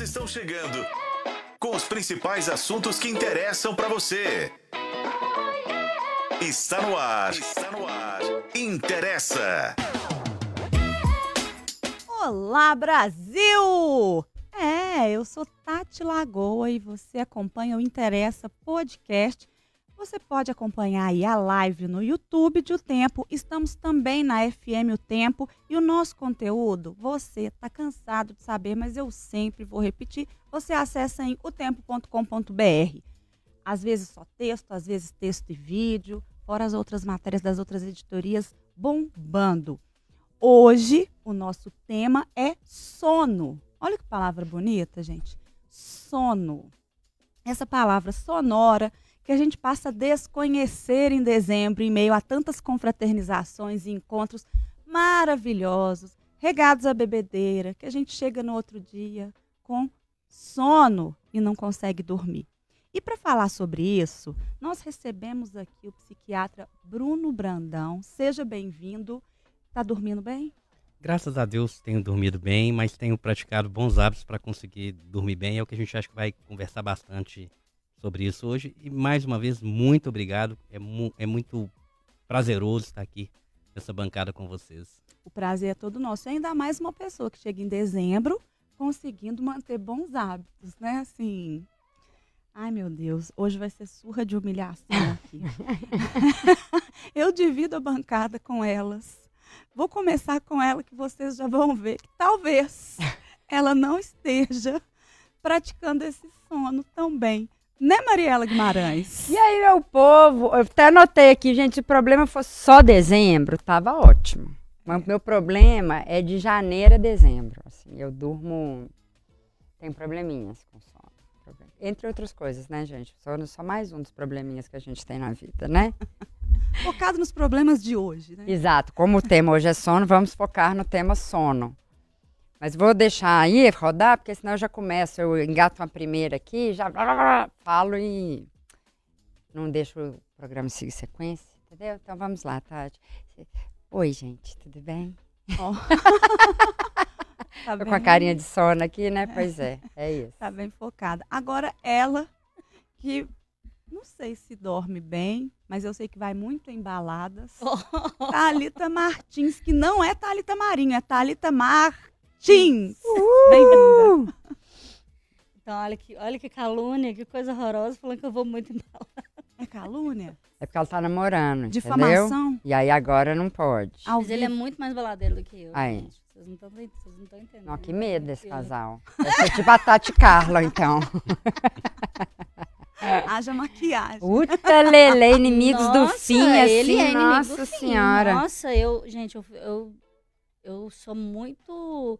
estão chegando com os principais assuntos que interessam para você. Está no ar. Está no ar. Interessa. Olá, Brasil! É, eu sou Tati Lagoa e você acompanha o Interessa Podcast. Você pode acompanhar a live no YouTube de O Tempo. Estamos também na FM O Tempo. E o nosso conteúdo, você está cansado de saber, mas eu sempre vou repetir. Você acessa em otempo.com.br. Às vezes só texto, às vezes texto e vídeo, fora as outras matérias das outras editorias bombando. Hoje, o nosso tema é sono. Olha que palavra bonita, gente. Sono. Essa palavra sonora que a gente passa a desconhecer em dezembro, em meio a tantas confraternizações e encontros maravilhosos, regados à bebedeira, que a gente chega no outro dia com sono e não consegue dormir. E para falar sobre isso, nós recebemos aqui o psiquiatra Bruno Brandão. Seja bem-vindo. Está dormindo bem? Graças a Deus tenho dormido bem, mas tenho praticado bons hábitos para conseguir dormir bem. É o que a gente acha que vai conversar bastante sobre isso hoje. E mais uma vez, muito obrigado. É, mu é muito prazeroso estar aqui nessa bancada com vocês. O prazer é todo nosso. E ainda mais uma pessoa que chega em dezembro conseguindo manter bons hábitos, né? Assim. Ai, meu Deus, hoje vai ser surra de humilhação aqui. Eu divido a bancada com elas. Vou começar com ela que vocês já vão ver que talvez ela não esteja praticando esse sono tão bem né, Mariela Guimarães? E aí, meu povo, eu até anotei aqui, gente, se o problema fosse só dezembro, tava ótimo. Mas meu problema é de janeiro a dezembro. Assim, eu durmo. Tenho probleminhas com sono. Entre outras coisas, né, gente? Sono é só mais um dos probleminhas que a gente tem na vida, né? Focado nos problemas de hoje, né? Exato. Como o tema hoje é sono, vamos focar no tema sono. Mas vou deixar aí rodar, porque senão eu já começo, eu engato uma primeira aqui, já falo e não deixo o programa seguir sequência, entendeu? Então vamos lá, Tati. Oi, gente, tudo bem? Oh. tá Tô com a carinha de sono aqui, né? Pois é, é isso. Tá bem focada. Agora ela, que não sei se dorme bem, mas eu sei que vai muito em baladas. Oh. Thalita Martins, que não é Thalita Marinho, é Thalita Mar Martins. Bem-vinda. Então, olha que, olha que calúnia, que coisa horrorosa, falando que eu vou muito embalada. É calúnia? É porque ela tá namorando. Difamação? Entendeu? E aí agora não pode. Mas ele é muito mais baladeiro do que eu. Aí. Gente. Vocês não estão entendendo. Não, que medo desse casal. Deve ser tipo a Tati Carla, então. Haja maquiagem. Puta lele, inimigos nossa, do fim, assim, ele é nossa senhora. Nossa, eu, gente, eu, eu, eu sou muito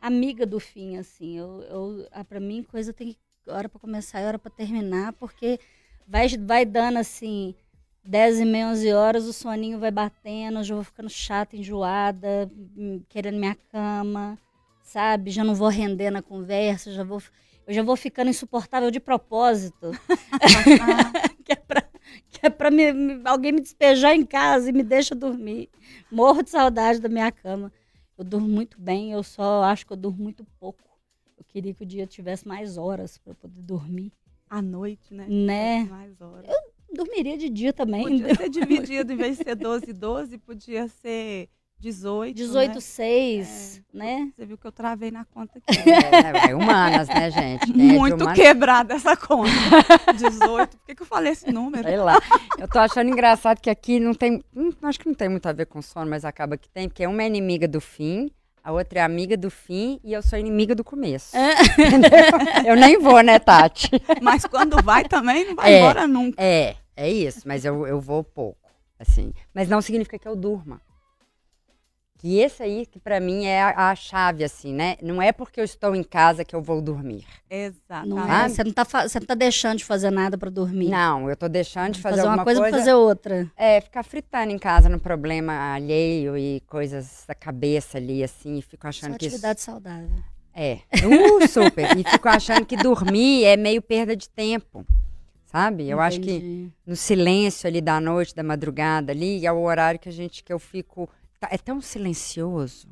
amiga do fim, assim. Eu, eu, ah, para mim, coisa tem hora para começar e hora para terminar, porque vai, vai dando assim, 10 e meia, 11 horas, o soninho vai batendo, eu já vou ficando chata, enjoada, hum, querendo minha cama, sabe? Já não vou render na conversa, já vou, eu já vou ficando insuportável de propósito. que é pra, que é pra me, me, alguém me despejar em casa e me deixa dormir. Morro de saudade da minha cama. Eu durmo muito bem, eu só acho que eu durmo muito pouco. Eu queria que o dia tivesse mais horas para poder dormir. À noite, né? Né? Mais horas. Eu dormiria de dia também. Podia ser dividido, em vez de ser 12 12, podia ser 18. 18, né? 6, é, né? Você viu que eu travei na conta aqui. É, é humanas, né, gente? Muito é humanas... quebrada essa conta. 18. Por que, que eu falei esse número? Sei lá. Eu tô achando engraçado que aqui não tem. Hum, acho que não tem muito a ver com sono, mas acaba que tem, porque uma é inimiga do fim. A outra é amiga do fim e eu sou inimiga do começo. É. eu nem vou, né, Tati? Mas quando vai também, não vai é, embora nunca. É, é isso. Mas eu, eu vou pouco, assim. Mas não significa que eu durma. Que esse aí, que para mim é a, a, chave, assim, né? Não é porque eu estou em casa que eu vou dormir. Exato. Não é, você, não tá, você não tá deixando de fazer nada para dormir. Não, eu tô deixando de fazer, fazer uma coisa, coisa fazer outra. É, ficar fritando em casa no problema alheio e coisas da cabeça ali, assim, e fico achando Só que atividade isso... saudável. É, uh, super. e fico achando que dormir é meio perda de tempo. Sabe? Eu Entendi. acho que no silêncio ali da noite, da madrugada ali, é o horário que a gente que eu fico é tão silencioso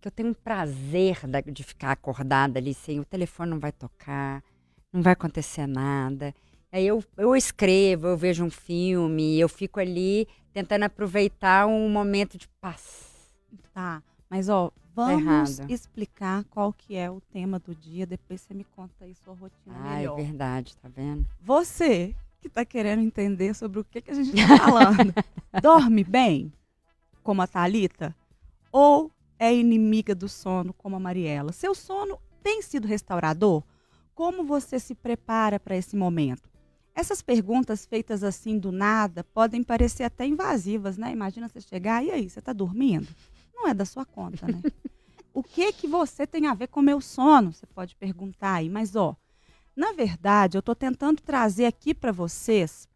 que eu tenho um prazer de ficar acordada ali, sem o telefone não vai tocar, não vai acontecer nada. Aí eu, eu escrevo, eu vejo um filme, eu fico ali tentando aproveitar um momento de paz. Tá, mas ó, vamos errado. explicar qual que é o tema do dia, depois você me conta aí sua rotina Ah, é melhor. verdade, tá vendo? Você que tá querendo entender sobre o que, que a gente tá falando, dorme bem, como a Thalita? Ou é inimiga do sono, como a Mariela? Seu sono tem sido restaurador? Como você se prepara para esse momento? Essas perguntas feitas assim do nada podem parecer até invasivas, né? Imagina você chegar, e aí, você tá dormindo? Não é da sua conta, né? o que que você tem a ver com o meu sono? Você pode perguntar aí, mas ó, na verdade, eu estou tentando trazer aqui para vocês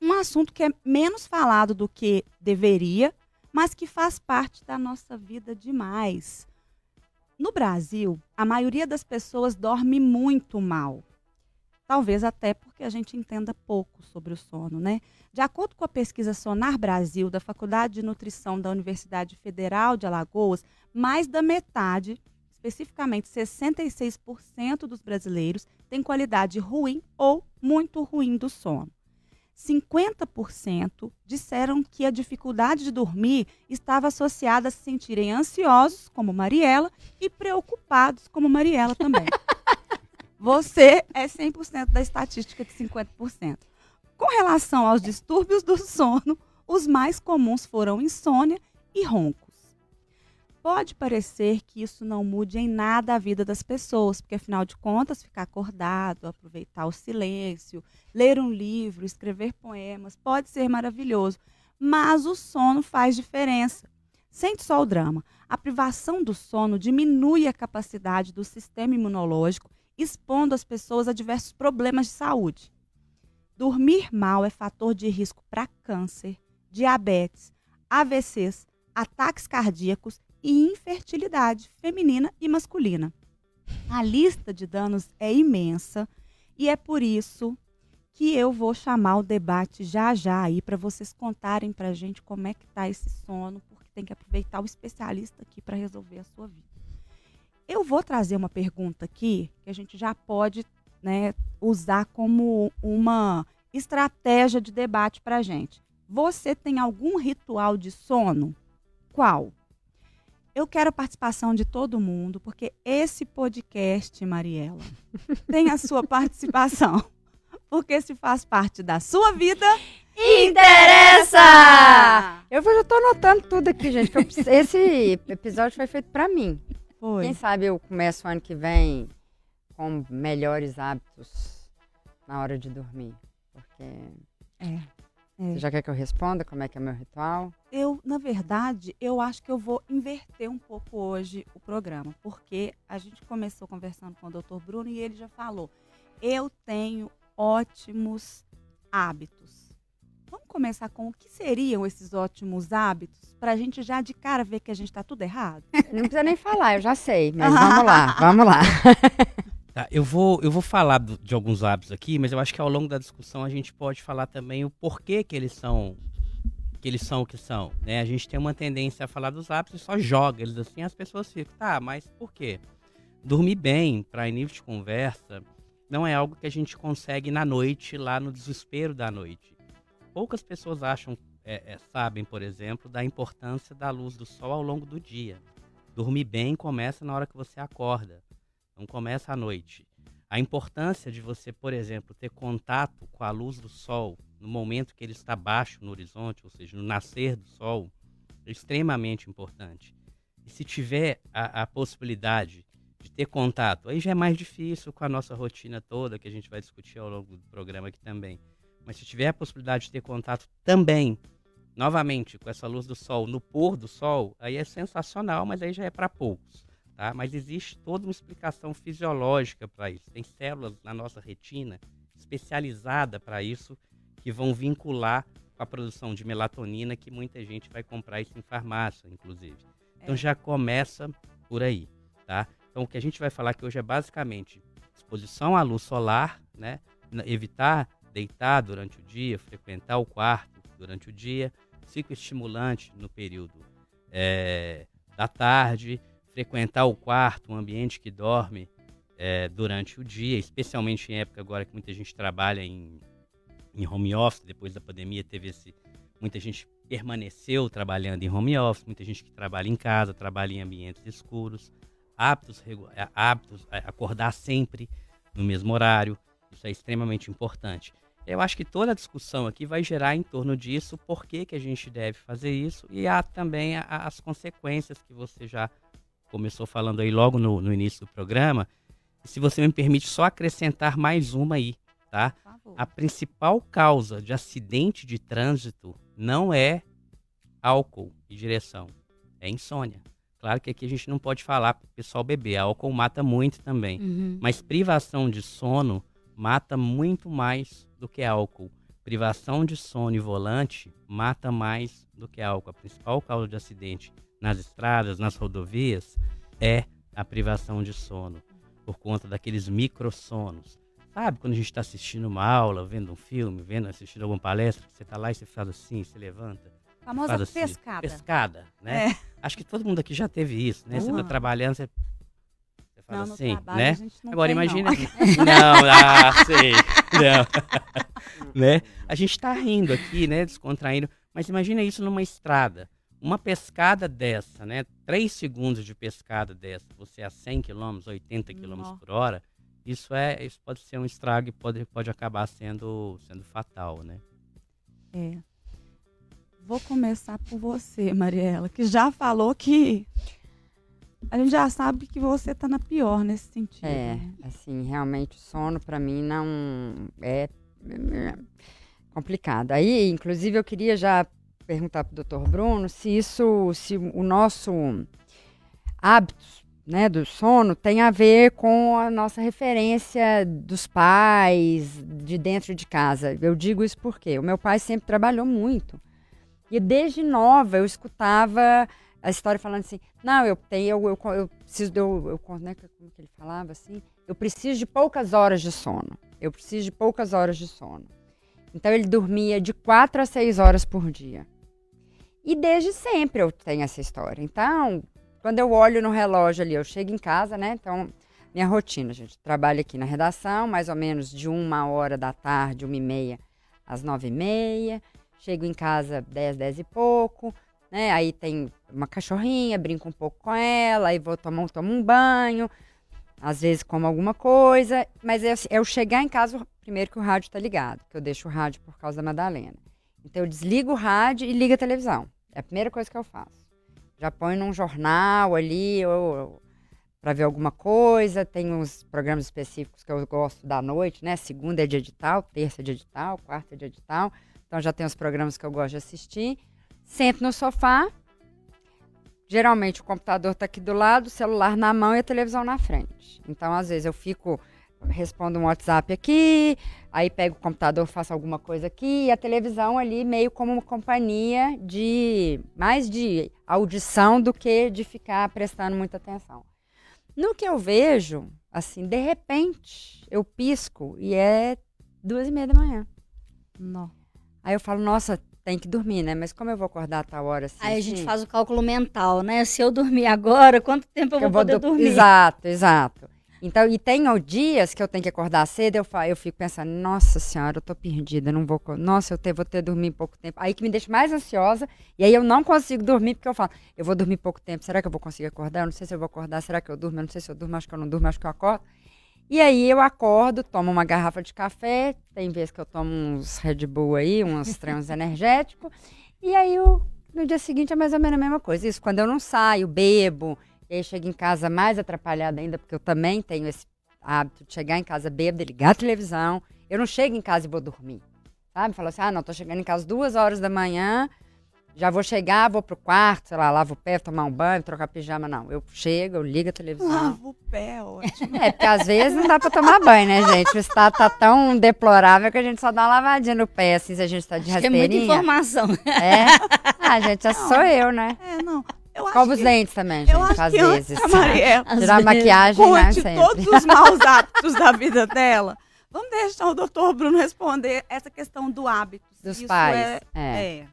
um assunto que é menos falado do que deveria, mas que faz parte da nossa vida demais. No Brasil, a maioria das pessoas dorme muito mal. Talvez até porque a gente entenda pouco sobre o sono, né? De acordo com a pesquisa Sonar Brasil, da Faculdade de Nutrição da Universidade Federal de Alagoas, mais da metade, especificamente 66% dos brasileiros, tem qualidade ruim ou muito ruim do sono. 50% disseram que a dificuldade de dormir estava associada a se sentirem ansiosos, como Mariela, e preocupados, como Mariela também. Você é 100% da estatística de 50%. Com relação aos distúrbios do sono, os mais comuns foram insônia e roncos. Pode parecer que isso não mude em nada a vida das pessoas, porque afinal de contas, ficar acordado, aproveitar o silêncio, ler um livro, escrever poemas, pode ser maravilhoso, mas o sono faz diferença. Sente só o drama. A privação do sono diminui a capacidade do sistema imunológico, expondo as pessoas a diversos problemas de saúde. Dormir mal é fator de risco para câncer, diabetes, AVCs, ataques cardíacos e infertilidade feminina e masculina. A lista de danos é imensa e é por isso que eu vou chamar o debate já já aí para vocês contarem para a gente como é que tá esse sono, porque tem que aproveitar o especialista aqui para resolver a sua vida. Eu vou trazer uma pergunta aqui que a gente já pode né, usar como uma estratégia de debate para a gente. Você tem algum ritual de sono? Qual? Eu quero a participação de todo mundo, porque esse podcast, Mariela, tem a sua participação. Porque se faz parte da sua vida, Interessa! Eu já tô anotando tudo aqui, gente. que eu preciso- esse episódio foi feito pra mim. Foi. Quem sabe eu começo o ano que vem com melhores hábitos na hora de dormir. Porque. É. Você já quer que eu responda como é que é meu ritual? Eu, na verdade, eu acho que eu vou inverter um pouco hoje o programa, porque a gente começou conversando com o Dr. Bruno e ele já falou: eu tenho ótimos hábitos. Vamos começar com o que seriam esses ótimos hábitos, para a gente já de cara ver que a gente está tudo errado? Não precisa nem falar, eu já sei, mas vamos lá, vamos lá. Tá, eu vou, eu vou falar do- de alguns hábitos aqui, mas eu acho que ao longo da discussão a gente pode falar também o porquê que eles são que eles são o que são. Né? A gente tem uma tendência a falar dos hábitos e só joga eles assim, as pessoas ficam, tá, mas por quê? Dormir bem, para nível de conversa, não é algo que a gente consegue na noite, lá no desespero da noite. Poucas pessoas acham, é, é, sabem, por exemplo, da importância da luz do sol ao longo do dia. Dormir bem começa na hora que você acorda não começa à noite. A importância de você, por exemplo, ter contato com a luz do sol no momento que ele está baixo no horizonte, ou seja, no nascer do sol, é extremamente importante. E se tiver a, a possibilidade de ter contato, aí já é mais difícil com a nossa rotina toda, que a gente vai discutir ao longo do programa aqui também. Mas se tiver a possibilidade de ter contato também, novamente, com essa luz do sol, no pôr do sol, aí é sensacional, mas aí já é para poucos tá? Mas existe toda uma explicação fisiológica para isso. Tem células na nossa retina especializada para isso que vão vincular com a produção de melatonina que muita gente vai comprar isso em farmácia, inclusive. Então É. já começa por aí, tá? Então o que a gente vai falar aqui hoje é basicamente exposição à luz solar, né? Evitar deitar durante o dia, frequentar o quarto durante o dia, ciclo estimulante no período eh, da tarde, frequentar o quarto, um ambiente que dorme é, durante o dia, especialmente em época agora que muita gente trabalha em, em home office, depois da pandemia teve esse. Muita gente permaneceu trabalhando em home office, muita gente que trabalha em casa, trabalha em ambientes escuros, hábitos, hábitos é, acordar sempre no mesmo horário, isso é extremamente importante. Eu acho que toda a discussão aqui vai gerar em torno disso, por que, que a gente deve fazer isso, e há também as consequências que você já começou falando aí logo no, no início do programa. E se você me permite só acrescentar mais uma aí, tá? A principal causa de acidente de trânsito não é álcool e direção, é insônia. Claro que aqui a gente não pode falar para o pessoal beber, álcool mata muito também, Uhum. mas privação de sono mata muito mais do que álcool. Privação de sono e volante mata mais do que álcool. A principal causa de acidente nas estradas, nas rodovias, é a privação de sono, por conta daqueles microsonos. Sabe, quando a gente está assistindo uma aula, vendo um filme, vendo, assistindo alguma palestra, você está lá e você faz assim, você levanta, Famosa assim, pescada. pescada, né? É. Acho que todo mundo aqui já teve isso, né? Você está Uhum. trabalhando, você, você faz Não, assim, né? Agora tem, não. imagina. Não, ah, sei. Não. né? A gente está rindo aqui, né? Descontraindo. Mas imagina isso numa estrada. Uma pescada dessa, né? Três segundos de pescada dessa, você a 100 km, 80 km por hora, isso é, isso pode ser um estrago e pode, pode acabar sendo, sendo fatal, né? É. Vou começar por você, Mariela, que já falou que a gente já sabe que você tá na pior nesse sentido. É, né? assim, realmente o sono para mim não é, é complicado. Aí, inclusive, eu queria já perguntar para o doutor Bruno se isso, se o nosso hábito né, do sono tem a ver com a nossa referência dos pais de dentro de casa. Eu digo isso porque o meu pai sempre trabalhou muito. E desde nova eu escutava a história falando assim, não, eu tenho, eu, eu, eu preciso, de- eu, eu, né, como que ele falava assim? Eu preciso de poucas horas de sono. Eu preciso de poucas horas de sono. Então ele dormia de quatro a seis horas por dia. E desde sempre eu tenho essa história. Então, quando eu olho no relógio ali, eu chego em casa, né? Então, minha rotina, gente, trabalho aqui na redação, mais ou menos de uma hora da tarde, uma e meia, às nove e meia. Chego em casa dez, dez e pouco, né? Aí tem uma cachorrinha, brinco um pouco com ela, aí vou tomar um, tomo um banho, às vezes como alguma coisa, mas é, é eu chegar em casa, primeiro que o rádio tá ligado, que eu deixo o rádio por causa da Madalena. Então eu desligo o rádio e ligo a televisão. É a primeira coisa que eu faço. Já põe num jornal ali, ou, para ver alguma coisa. Tem uns programas específicos que eu gosto da noite, né? Segunda é de edital, terça é de edital, quarta é de edital. Então já tem os programas que eu gosto de assistir. Sento no sofá. Geralmente o computador está aqui do lado, o celular na mão e a televisão na frente. Então, às vezes, eu fico, respondo um WhatsApp aqui, aí pego o computador, faço alguma coisa aqui, e a televisão ali meio como uma companhia de mais de audição do que de ficar prestando muita atenção. No que eu vejo, assim, de repente, eu pisco e é duas e meia da manhã. Não. Aí eu falo, nossa, tem que dormir, né? Mas como eu vou acordar a tal hora assim? Aí a gente assim? faz o cálculo mental, né? Se eu dormir agora, quanto tempo eu que vou poder do- dormir? Exato, exato. Então, e tem dias que eu tenho que acordar cedo, eu, eu fico pensando, nossa senhora, eu tô perdida, não vou. Nossa, eu te- vou ter dormir pouco tempo. Aí que me deixa mais ansiosa, e aí eu não consigo dormir, porque eu falo, eu vou dormir pouco tempo, será que eu vou conseguir acordar? Eu não sei se eu vou acordar, será que eu durmo? Eu não sei se eu durmo, acho que eu não durmo, acho que eu acordo. E aí eu acordo, tomo uma garrafa de café, tem vezes que eu tomo uns Red Bull aí, uns treinos energéticos, e aí eu, no dia seguinte é mais ou menos a mesma coisa. Isso quando eu não saio, bebo, e aí chego em casa mais atrapalhada ainda, porque eu também tenho esse hábito de chegar em casa bêbada, ligar a televisão. Eu não chego em casa e vou dormir. Sabe? Falo assim, ah, não, tô chegando em casa duas horas da manhã, já vou chegar, vou pro quarto, sei lá, lavo o pé, tomar um banho, trocar pijama. Não, eu chego, eu ligo a televisão. Lava o pé, ótimo. É, porque às vezes não dá pra tomar banho, né, gente? O estado tá tão deplorável que a gente só dá uma lavadinha no pé, assim, se a gente tá de que é muita rasteirinha. informação. É? Ah, gente, já sou eu, né? É, não. Eu Escova os que, dentes também, gente, eu acho às que vezes. a Mariela Às Tirar a vezes. maquiagem, né, conte sempre. todos os maus hábitos da vida dela. Vamos deixar o doutor Bruno responder essa questão do hábito. Dos Isso pais. É, É. é.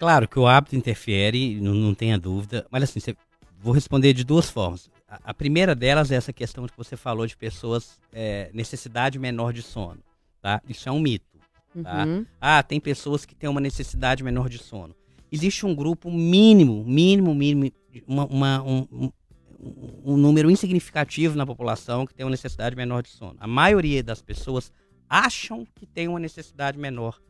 Claro que o hábito interfere, não, não tenha dúvida, mas assim, você- vou responder de duas formas. A, a, primeira delas é essa questão que você falou de pessoas é, necessidade menor de sono, tá? Isso é um mito, tá? Uhum. Ah, tem pessoas que têm uma necessidade menor de sono. Existe um grupo mínimo, mínimo, mínimo, uma, uma um, um, um número insignificativo na população que tem uma necessidade menor de sono. A maioria das pessoas acham que tem uma necessidade menor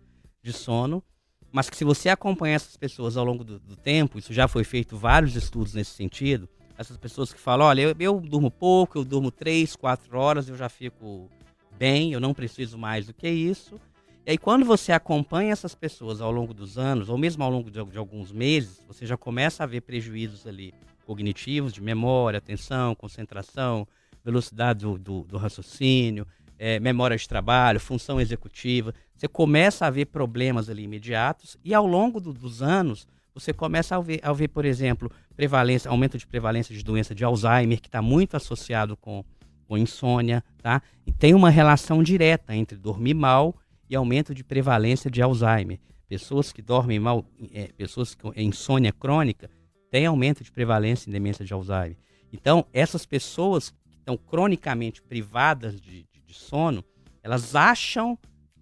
de sono, mas que se você acompanhar essas pessoas ao longo do, do tempo, isso já foi feito vários estudos nesse sentido, essas pessoas que falam, olha, eu, eu durmo pouco, eu durmo três, quatro horas, eu já fico bem, eu não preciso mais do que isso. E aí, quando você acompanha essas pessoas ao longo dos anos, ou mesmo ao longo de, de alguns meses, você já começa a ver prejuízos ali cognitivos, de memória, atenção, concentração, velocidade do, do, do raciocínio, é, memória de trabalho, função executiva. Você começa a ver problemas ali imediatos e ao longo do, dos anos você começa a ver, a ver, por exemplo, prevalência, aumento de prevalência de doença de Alzheimer, que está muito associado com, com insônia, tá? E tem uma relação direta entre dormir mal e aumento de prevalência de Alzheimer. Pessoas que dormem mal, é, pessoas com insônia crônica, têm aumento de prevalência em demência de Alzheimer. Então, essas pessoas que estão cronicamente privadas de, de sono, elas acham,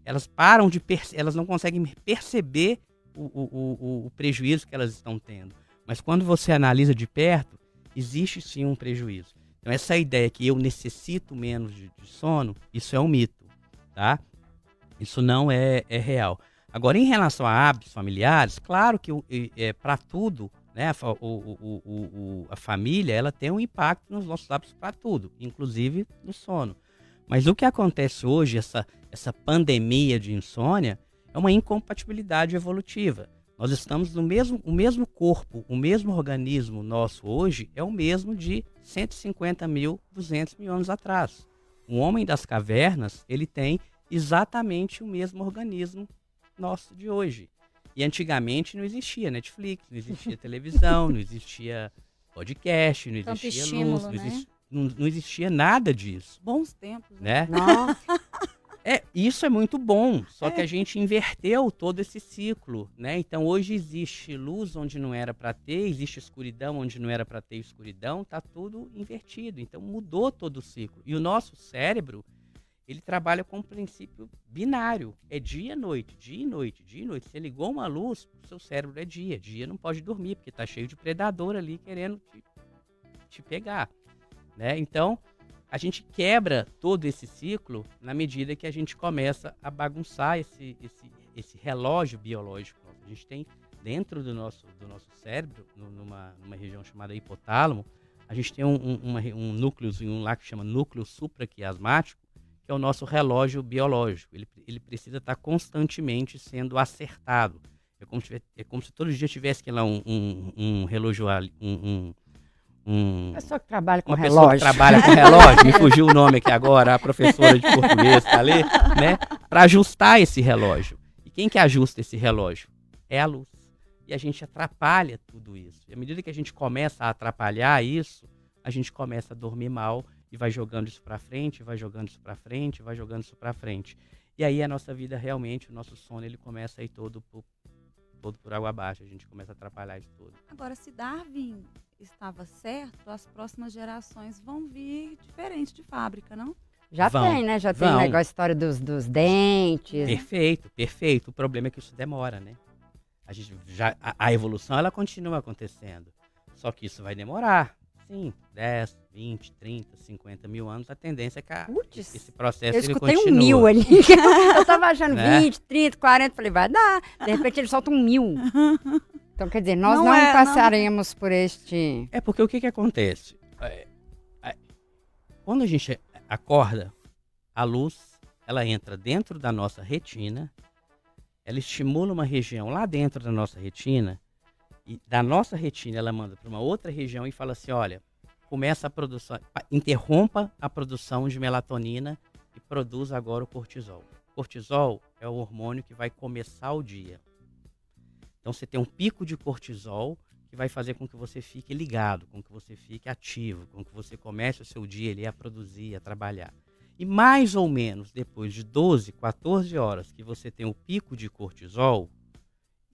elas param de, elas não conseguem perceber o, o, o, o prejuízo que elas estão tendo. Mas quando você analisa de perto, existe sim um prejuízo. Então essa ideia que eu necessito menos de, de sono, isso é um mito, tá? Isso não é, é real. Agora, em relação a hábitos familiares, claro que é, para tudo, né, a, o, o, a família ela tem um impacto nos nossos hábitos para tudo, inclusive no sono. Mas o que acontece hoje, essa, essa pandemia de insônia, é uma incompatibilidade evolutiva. Nós estamos no mesmo, o mesmo corpo, o mesmo organismo nosso hoje é o mesmo de 150 mil, 200 mil anos atrás. O homem das cavernas, ele tem exatamente o mesmo organismo nosso de hoje. E antigamente não existia Netflix, não existia televisão, não existia podcast, não existia estímulo, luz, não, né? existia, não, não existia nada disso, Bons tempos. né? né? Nossa, É, isso é muito bom, só É. que a gente inverteu todo esse ciclo, né? Então hoje existe luz onde não era para ter, existe escuridão onde não era para ter escuridão, tá tudo invertido. Então mudou todo o ciclo. E o nosso cérebro, ele trabalha com um princípio binário, é dia e noite, dia e noite, dia e noite. Você ligou uma luz, o seu cérebro é dia, dia não pode dormir porque tá cheio de predador ali querendo te, te pegar, né? Então, a gente quebra todo esse ciclo na medida que a gente começa a bagunçar esse, esse, esse relógio biológico. A gente tem dentro do nosso, do nosso cérebro, numa, numa região chamada hipotálamo, a gente tem um, um, re- um lá que chama núcleo supraquiasmático, que é o nosso relógio biológico. Ele, ele precisa estar constantemente sendo acertado. É como, se, é como se todos os dias tivesse que lá um, um, um relógio, um, um, um, pessoa que trabalha com uma pessoa que relógio. trabalha com relógio, me fugiu o nome aqui agora, a professora de português tá ali, né? Para ajustar esse relógio. E quem que ajusta esse relógio? É a luz. E a gente atrapalha tudo isso. E à medida que a gente começa a atrapalhar isso, a gente começa a dormir mal e vai jogando isso para frente, vai jogando isso para frente, vai jogando isso para frente. E aí a nossa vida realmente, o nosso sono, ele começa a ir todo por, todo por água abaixo. A gente começa a atrapalhar isso tudo. Agora, se Darwin estava certo, as próximas gerações vão vir diferente de fábrica, não? Já Vão, tem, né? Já tem o vão. negócio, a história dos, dos dentes. Perfeito, perfeito. O problema é que isso demora, né? A, gente já, a, a evolução ela continua acontecendo. Só que isso vai demorar. Sim, 10, 20, 30, 50 mil anos, a tendência é que a- Putz, esse processo Eu ele escutei um continua. mil ali. eu tava achando Né? 20, 30, 40. Falei, vai dar. De repente ele solta um mil. Então, quer dizer, nós Não não, é, não. passaremos por este. É porque o que que acontece? É, é, quando a gente acorda, a luz, ela entra dentro da nossa retina, ela estimula uma região lá dentro da nossa retina, e da nossa retina ela manda para uma outra região e fala assim, olha, começa a produção, pa- interrompa a produção de melatonina e produz agora o cortisol. Cortisol é o hormônio que vai começar o dia. Então você tem um pico de cortisol que vai fazer com que você fique ligado, com que você fique ativo, com que você comece o seu dia ali a produzir, a trabalhar. E mais ou menos depois de 12, 14 horas que você tem o pico de cortisol,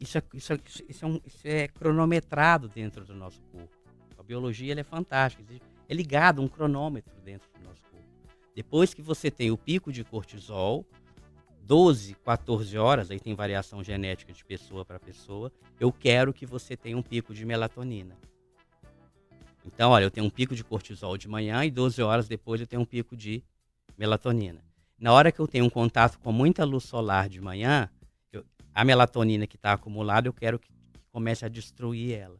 isso é, isso é, isso é, um- isso é cronometrado dentro do nosso corpo. A biologia é fantástica. É ligado um cronômetro dentro do nosso corpo. Depois que você tem o pico de cortisol, 12, 14 horas, aí tem variação genética de pessoa para pessoa, eu quero que você tenha um pico de melatonina. Então, olha, eu tenho um pico de cortisol de manhã e 12 horas depois eu tenho um pico de melatonina. Na hora que eu tenho um contato com muita luz solar de manhã, eu, a melatonina que está acumulada, eu quero que comece a destruir ela.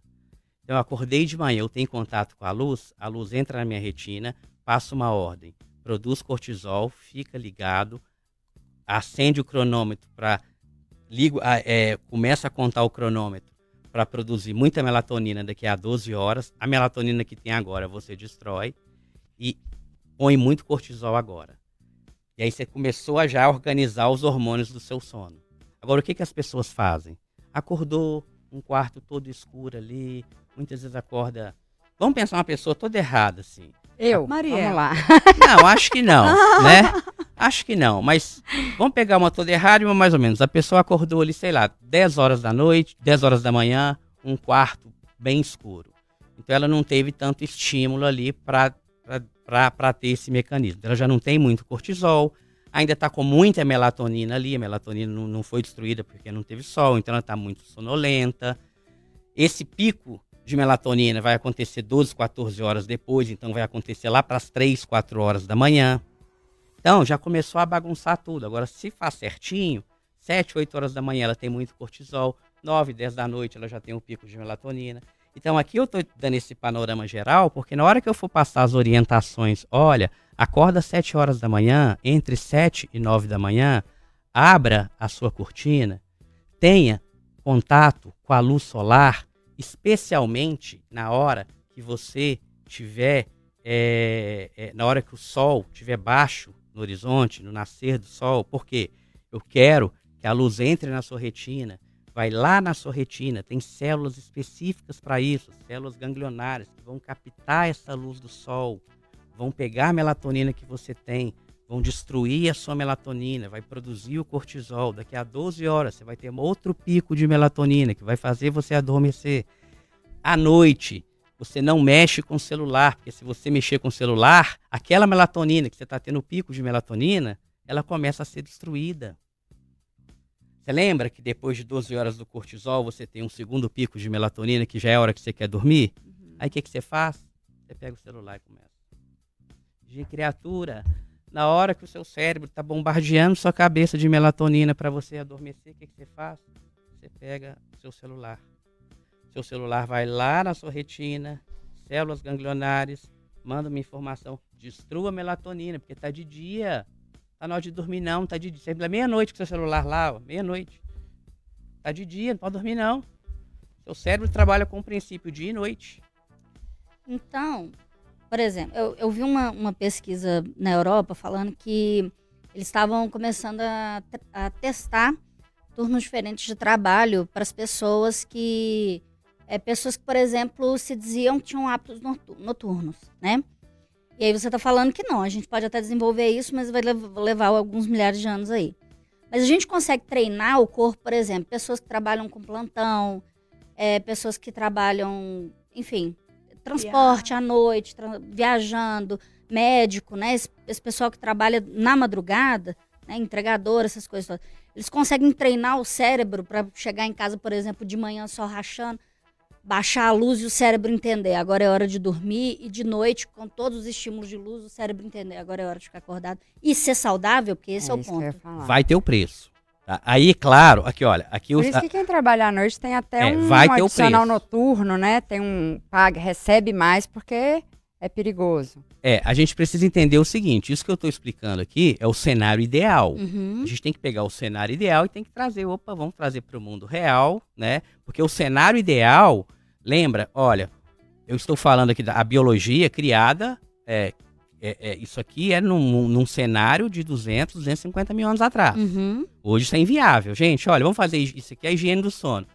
Então, eu acordei de manhã, eu tenho contato com a luz, a luz entra na minha retina, passa uma ordem, produz cortisol, fica ligado, acende o cronômetro para é, começa a contar o cronômetro para produzir muita melatonina daqui a 12 horas. A melatonina que tem agora você destrói e põe muito cortisol agora. E aí você começou a já organizar os hormônios do seu sono. Agora, o que, que as pessoas fazem? Acordou, um quarto todo escuro ali, muitas vezes acorda. Vamos pensar uma pessoa toda errada, assim. Eu, Maria. vamos lá. Não, acho que não, né? Acho que não, mas vamos pegar uma toda errada mais ou menos. A pessoa acordou ali, sei lá, 10 horas da noite, 10 horas da manhã, um quarto bem escuro. Então ela não teve tanto estímulo ali para ter esse mecanismo. Ela já não tem muito cortisol, ainda está com muita melatonina ali, a melatonina não, não foi destruída porque não teve sol, então ela está muito sonolenta. Esse pico de melatonina vai acontecer 12, 14 horas depois, então vai acontecer lá para as 3, 4 horas da manhã. Então já começou a bagunçar tudo. Agora, se faz certinho, 7, 8 horas da manhã ela tem muito cortisol, 9, 10 da noite ela já tem um pico de melatonina. Então aqui eu estou dando esse panorama geral, porque na hora que eu for passar as orientações, olha, acorda às 7 horas da manhã, entre 7 e 9 da manhã, abra a sua cortina, tenha contato com a luz solar, especialmente na hora que você tiver, é, é, na hora que o sol estiver baixo no horizonte, no nascer do sol, porque eu quero que a luz entre na sua retina, vai lá na sua retina, tem células específicas para isso, células ganglionares que vão captar essa luz do sol, vão pegar a melatonina que você tem, vão destruir a sua melatonina, vai produzir o cortisol. Daqui a 12 horas você vai ter outro pico de melatonina que vai fazer você adormecer. À noite, você não mexe com o celular, porque se você mexer com o celular, aquela melatonina que você está tendo pico de melatonina, ela começa a ser destruída. Você lembra que depois de 12 horas do cortisol, você tem um segundo pico de melatonina, que já é a hora que você quer dormir? Uhum. Aí o que, que você faz? Você pega o celular e começa. De criatura, na hora que o seu cérebro está bombardeando sua cabeça de melatonina para você adormecer, o que, que você faz? Você pega o seu celular. Seu celular vai lá na sua retina, células ganglionares, manda uma informação, destrua a melatonina, porque está de dia. Tá na hora de dormir não, está de dia. É meia-noite com seu celular lá, meia-noite. Está de dia, não pode dormir não. Seu cérebro trabalha com o princípio dia e noite. Então, por exemplo, eu, eu vi uma, uma pesquisa na Europa falando que eles estavam começando a, a testar turnos diferentes de trabalho para as pessoas que é, pessoas que, por exemplo, se diziam que tinham hábitos noturnos, né? E aí você está falando que não, a gente pode até desenvolver isso, mas vai levar alguns milhares de anos aí. Mas a gente consegue treinar o corpo, por exemplo, pessoas que trabalham com plantão, é, pessoas que trabalham, enfim, transporte à noite, viajando, médico, né? Esse, esse, pessoal que trabalha na madrugada, né? entregador, essas coisas todas. Eles conseguem treinar o cérebro para chegar em casa, por exemplo, de manhã só rachando baixar a luz e o cérebro entender. Agora é hora de dormir e de noite, com todos os estímulos de luz, o cérebro entender. Agora é hora de ficar acordado. E ser saudável, porque esse é, é o ponto. Vai ter o preço. Tá? Aí, claro, aqui, olha. Aqui Por os, isso que quem trabalha à noite tem até é, um vai ter adicional noturno, né? Tem um paga, recebe mais porque é perigoso. É, a gente precisa entender o seguinte: isso que eu estou explicando aqui é o cenário ideal. Uhum. A gente tem que pegar o cenário ideal e tem que trazer, opa, vamos trazer para o mundo real, né? Porque o cenário ideal Lembra? Olha, eu estou falando aqui da biologia criada. É, é, é, isso aqui é num, num, cenário de 200, 250 mil anos atrás. Uhum. Hoje isso é inviável. Gente, olha, vamos fazer isso aqui, é a higiene do sono.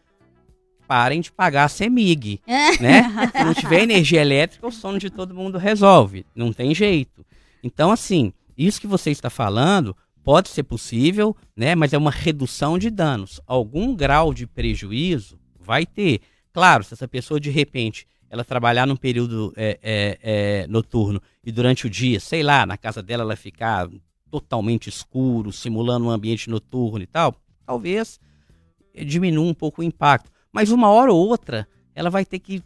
Parem de pagar a CEMIG, né? Se não tiver energia elétrica, o sono de todo mundo resolve. Não tem jeito. Então, assim, isso que você está falando pode ser possível, né? Mas é uma redução de danos. Algum grau de prejuízo vai ter. Claro, se essa pessoa de repente ela trabalhar num período é, é, é, noturno e durante o dia, sei lá, na casa dela ela ficar totalmente escuro, simulando um ambiente noturno e tal, talvez diminua um pouco o impacto. Mas uma hora ou outra, ela vai ter que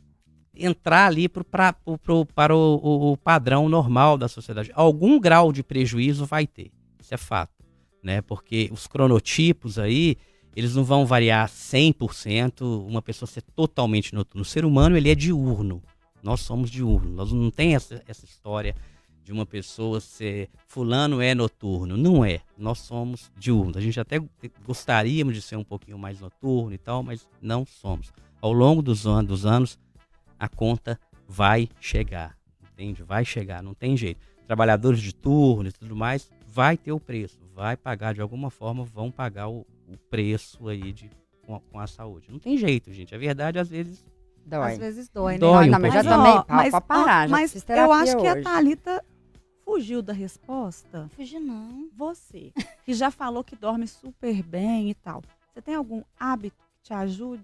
entrar ali pro, pra, pro, para o, o, o, padrão normal da sociedade. Algum grau de prejuízo vai ter, isso é fato, né? Porque os cronotipos aí, eles não vão variar 100%, uma pessoa ser totalmente noturna. O ser humano, ele é diurno, nós somos diurno, nós não tem essa, essa história de uma pessoa ser fulano é noturno. Não é. Nós somos diurnos. A gente até gostaríamos de ser um pouquinho mais noturno e tal, mas não somos. Ao longo dos, an dos anos, a conta vai chegar. Entende? Vai chegar, não tem jeito. Trabalhadores de turno e tudo mais, vai ter o preço. Vai pagar de alguma forma, vão pagar o, o preço aí de, com a, com, a, saúde. Não tem jeito, gente. A verdade, às vezes. Dói. Às vezes dói, né? Dói não, um mas já tomei pau mas, pra parar. Mas eu acho que a hoje. Thalita fugiu da resposta. Fugir não. Você, que já falou que dorme super bem e tal. Você tem algum hábito que te ajude?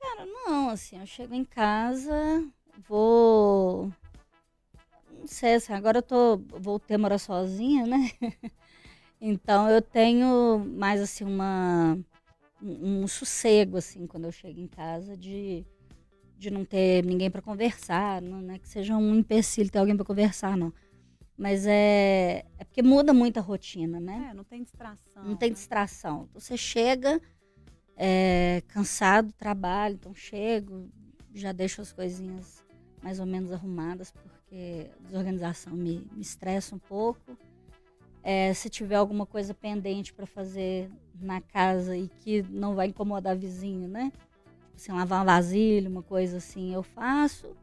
Cara, não, assim, eu chego em casa, vou. Não sei, assim, agora eu tô. Voltei a morar sozinha, né? Então eu tenho mais assim uma. Um, um sossego, assim, quando eu chego em casa, de, de não ter ninguém para conversar, não, é que seja um empecilho ter alguém para conversar, não. Mas é, é porque muda muito a rotina, né? É, não tem distração. Não tem né? distração. Então, você chega é, cansado do trabalho, então chego, já deixo as coisinhas mais ou menos arrumadas, porque a desorganização me, me estressa um pouco. É, se tiver alguma coisa pendente para fazer na casa e que não vai incomodar vizinho, né? Tipo assim, lavar uma vasilha, uma coisa assim, eu faço.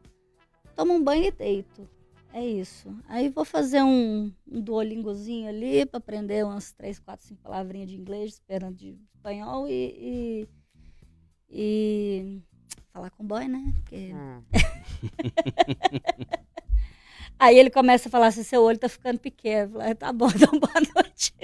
Tomo um banho e deito. É isso. Aí vou fazer um, um duolingozinho ali para aprender umas três, quatro, cinco palavrinhas de inglês, esperando de espanhol e, e, e falar com o boy, né? Porque... Hum. Aí ele começa a falar assim, seu olho tá ficando pequeno. "Ah, tá bom, então boa noite.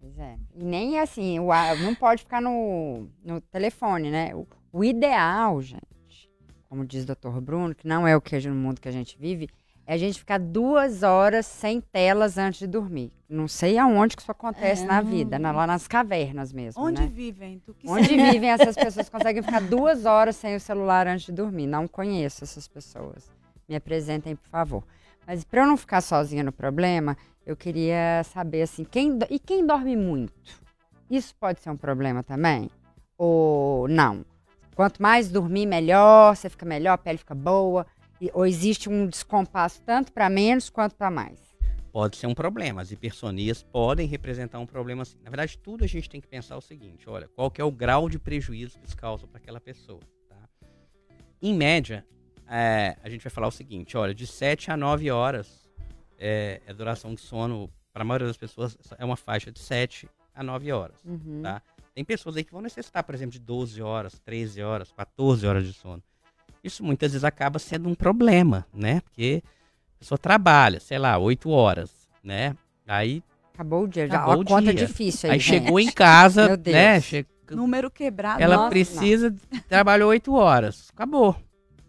Pois é. E nem assim, o, não pode ficar no, no telefone, né? O, o ideal, gente, como diz o Dr. Bruno, que não é o que no mundo que a gente vive, é a gente ficar duas horas sem telas antes de dormir. Não sei aonde que isso acontece É, na vida, na- lá nas cavernas mesmo, Onde né? vivem? Tu que Onde vivem essas pessoas que conseguem ficar duas horas sem o celular antes de dormir? Não conheço essas pessoas. Me apresentem, por favor. Mas para eu não ficar sozinha no problema, eu queria saber assim, quem e quem dorme muito? Isso pode ser um problema também? Ou não? Quanto mais dormir, melhor, você fica melhor, a pele fica boa. Ou existe um descompasso tanto para menos quanto para mais? Pode ser um problema. As hipersonias podem representar um problema assim. Na verdade, tudo a gente tem que pensar o seguinte: olha, qual é o grau de prejuízo que isso causa para aquela pessoa. Tá? Em média, é, a gente vai falar o seguinte: olha, de 7 a 9 horas é, é a duração de sono, para a maioria das pessoas, é uma faixa de 7 a 9 horas. Uhum. Tá. Tem pessoas aí que vão necessitar, por exemplo, de 12 horas, 13 horas, 14 horas de sono. Isso muitas vezes acaba sendo um problema, né? Porque a pessoa trabalha, sei lá, 8 horas, né? Aí, Acabou o dia. Já, Acabou o conta dia. difícil aí, aí chegou em casa, Meu Deus. né? che- Número quebrado. Ela Nossa, precisa, trabalhou 8 horas. Acabou.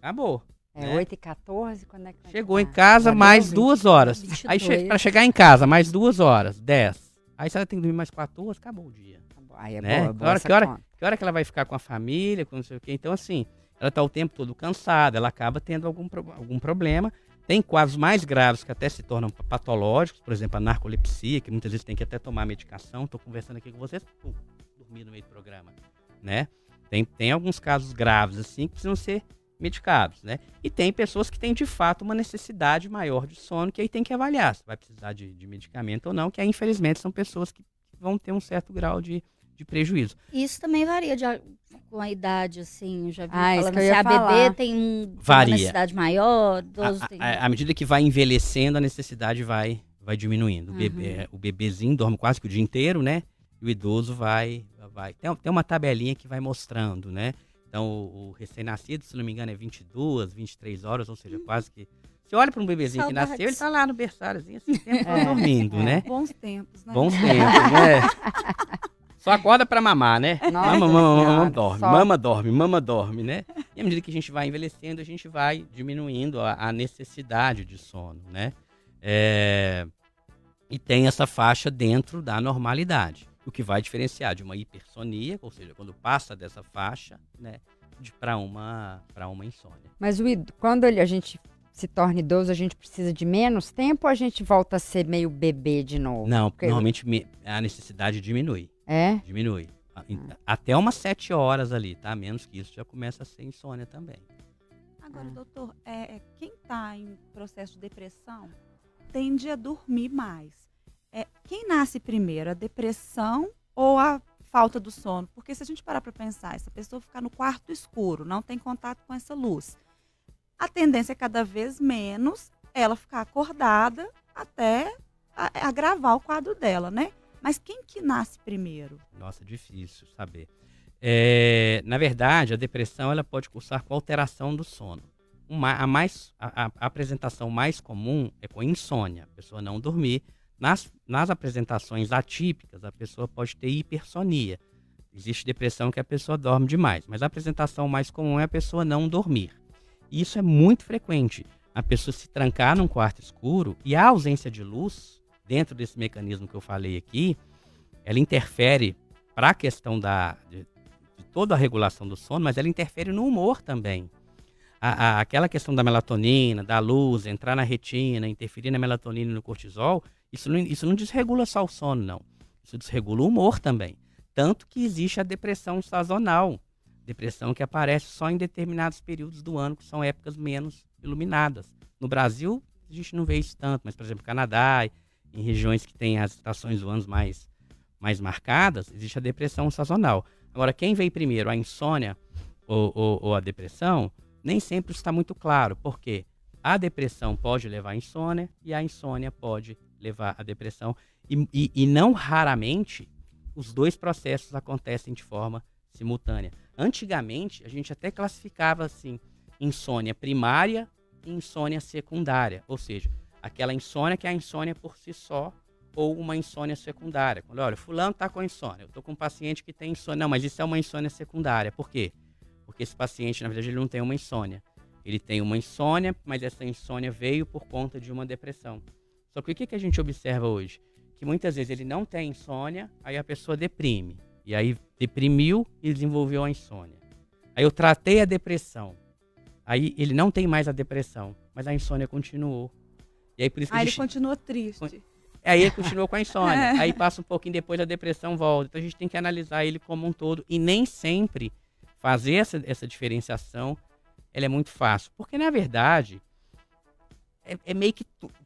Acabou. É né? 8 e 14, quando é que vai Chegou em casa mais deu duas horas. 22. Aí che para chegar em casa mais duas horas, 10. Aí se ela tem que dormir mais 14, acabou o dia. Aí é né? boa, Que boa hora- que hora-. Que hora que ela vai ficar com a família, com não sei o quê. Então, assim, ela tá o tempo todo cansada, ela acaba tendo algum, algum problema. Tem quadros mais graves que até se tornam pa- patológicos, por exemplo, a narcolepsia, que muitas vezes tem que até tomar medicação. Estou conversando aqui com vocês, pum, dormi no meio do programa, né? Tem, tem alguns casos graves, assim, que precisam ser medicados, né? E tem pessoas que têm, de fato, uma necessidade maior de sono, que aí tem que avaliar se vai precisar de, de medicamento ou não, que aí, infelizmente, são pessoas que vão ter um certo grau de, de prejuízo. Isso também varia de, com a idade, assim. Eu já vi Ah, falando que assim, a bebê tem um, Varia. uma necessidade maior, idoso A- tem... a- à medida que vai envelhecendo, a necessidade vai, vai diminuindo. O, Uhum. bebê, o bebezinho dorme quase que o dia inteiro, né? E o idoso vai. vai. Tem, tem uma tabelinha que vai mostrando, né? Então, o, o recém-nascido, se não me engano, é 22, 23 horas, ou seja, quase que. Você olha para um bebezinho que Saudades. nasceu, ele tá lá no berçáriozinho, assim, tempo É, dormindo, é. né? Bons tempos, né? Bons tempos, né? Só acorda para mamar, né? Nossa mama, mama, mama, dorme. só. Mama, dorme, mama, dorme, né? E à medida que a gente vai envelhecendo, a gente vai diminuindo a, a necessidade de sono, né? É, E tem essa faixa dentro da normalidade. O que vai diferenciar de uma hipersonia, ou seja, quando passa dessa faixa, né? Para uma, pra uma insônia. Mas o quando a gente se torna idoso, a gente precisa de menos tempo ou a gente volta a ser meio bebê de novo? Não, Porque- normalmente me- a necessidade diminui. É? Diminui. Até umas sete horas ali, tá? Menos que isso já começa a ser insônia também. Agora, doutor, é, é, quem está em processo de depressão tende a dormir mais. É, quem nasce primeiro, a depressão ou a falta do sono? Porque se a gente parar para pensar, essa pessoa ficar no quarto escuro, não tem contato com essa luz, a tendência é cada vez menos ela ficar acordada até agravar o quadro dela, né? Mas quem que nasce primeiro? Nossa, difícil saber. É, na verdade, a depressão ela pode cursar com alteração do sono. Uma, a, mais, a- a apresentação mais comum é com insônia, a pessoa não dormir. Nas, nas apresentações atípicas, a pessoa pode ter hipersonia. Existe depressão que a pessoa dorme demais, mas a apresentação mais comum é a pessoa não dormir. E isso é muito frequente. A pessoa se trancar num quarto escuro e a ausência de luz, dentro desse mecanismo que eu falei aqui, ela interfere para a questão da, de, de toda a regulação do sono, mas ela interfere no humor também. A, a- aquela questão da melatonina, da luz, entrar na retina, interferir na melatonina e no cortisol, isso não, isso não desregula só o sono, não. Isso desregula o humor também. Tanto que existe a depressão sazonal, depressão que aparece só em determinados períodos do ano, que são épocas menos iluminadas. No Brasil, a gente não vê isso tanto, mas, por exemplo, Canadá, em regiões que têm as estações do ano mais, mais marcadas, existe a depressão sazonal. Agora, quem veio primeiro, a insônia ou, ou- ou a depressão, nem sempre está muito claro, porque a depressão pode levar à insônia e a insônia pode levar à depressão. E, e- e não raramente os dois processos acontecem de forma simultânea. Antigamente, a gente até classificava assim, insônia primária e insônia secundária, ou seja, aquela insônia que é a insônia por si só ou uma insônia secundária. Quando, olha, fulano está com insônia, eu estou com um paciente que tem insônia. Não, mas isso é uma insônia secundária. Por quê? Porque esse paciente, na verdade, ele não tem uma insônia. Ele tem uma insônia, mas essa insônia veio por conta de uma depressão. Só que o que, que a gente observa hoje? Que muitas vezes ele não tem insônia, aí a pessoa deprime. E aí deprimiu e desenvolveu a insônia. Aí eu tratei a depressão. Aí ele não tem mais a depressão, mas a insônia continuou. E aí por isso que Ah, a ele gente... continua triste. Aí ele continuou com a insônia. É. Aí passa um pouquinho depois a depressão volta. Então a gente tem que analisar ele como um todo. E nem sempre fazer essa, essa diferenciação ela é muito fácil. Porque, na verdade, é, é meio que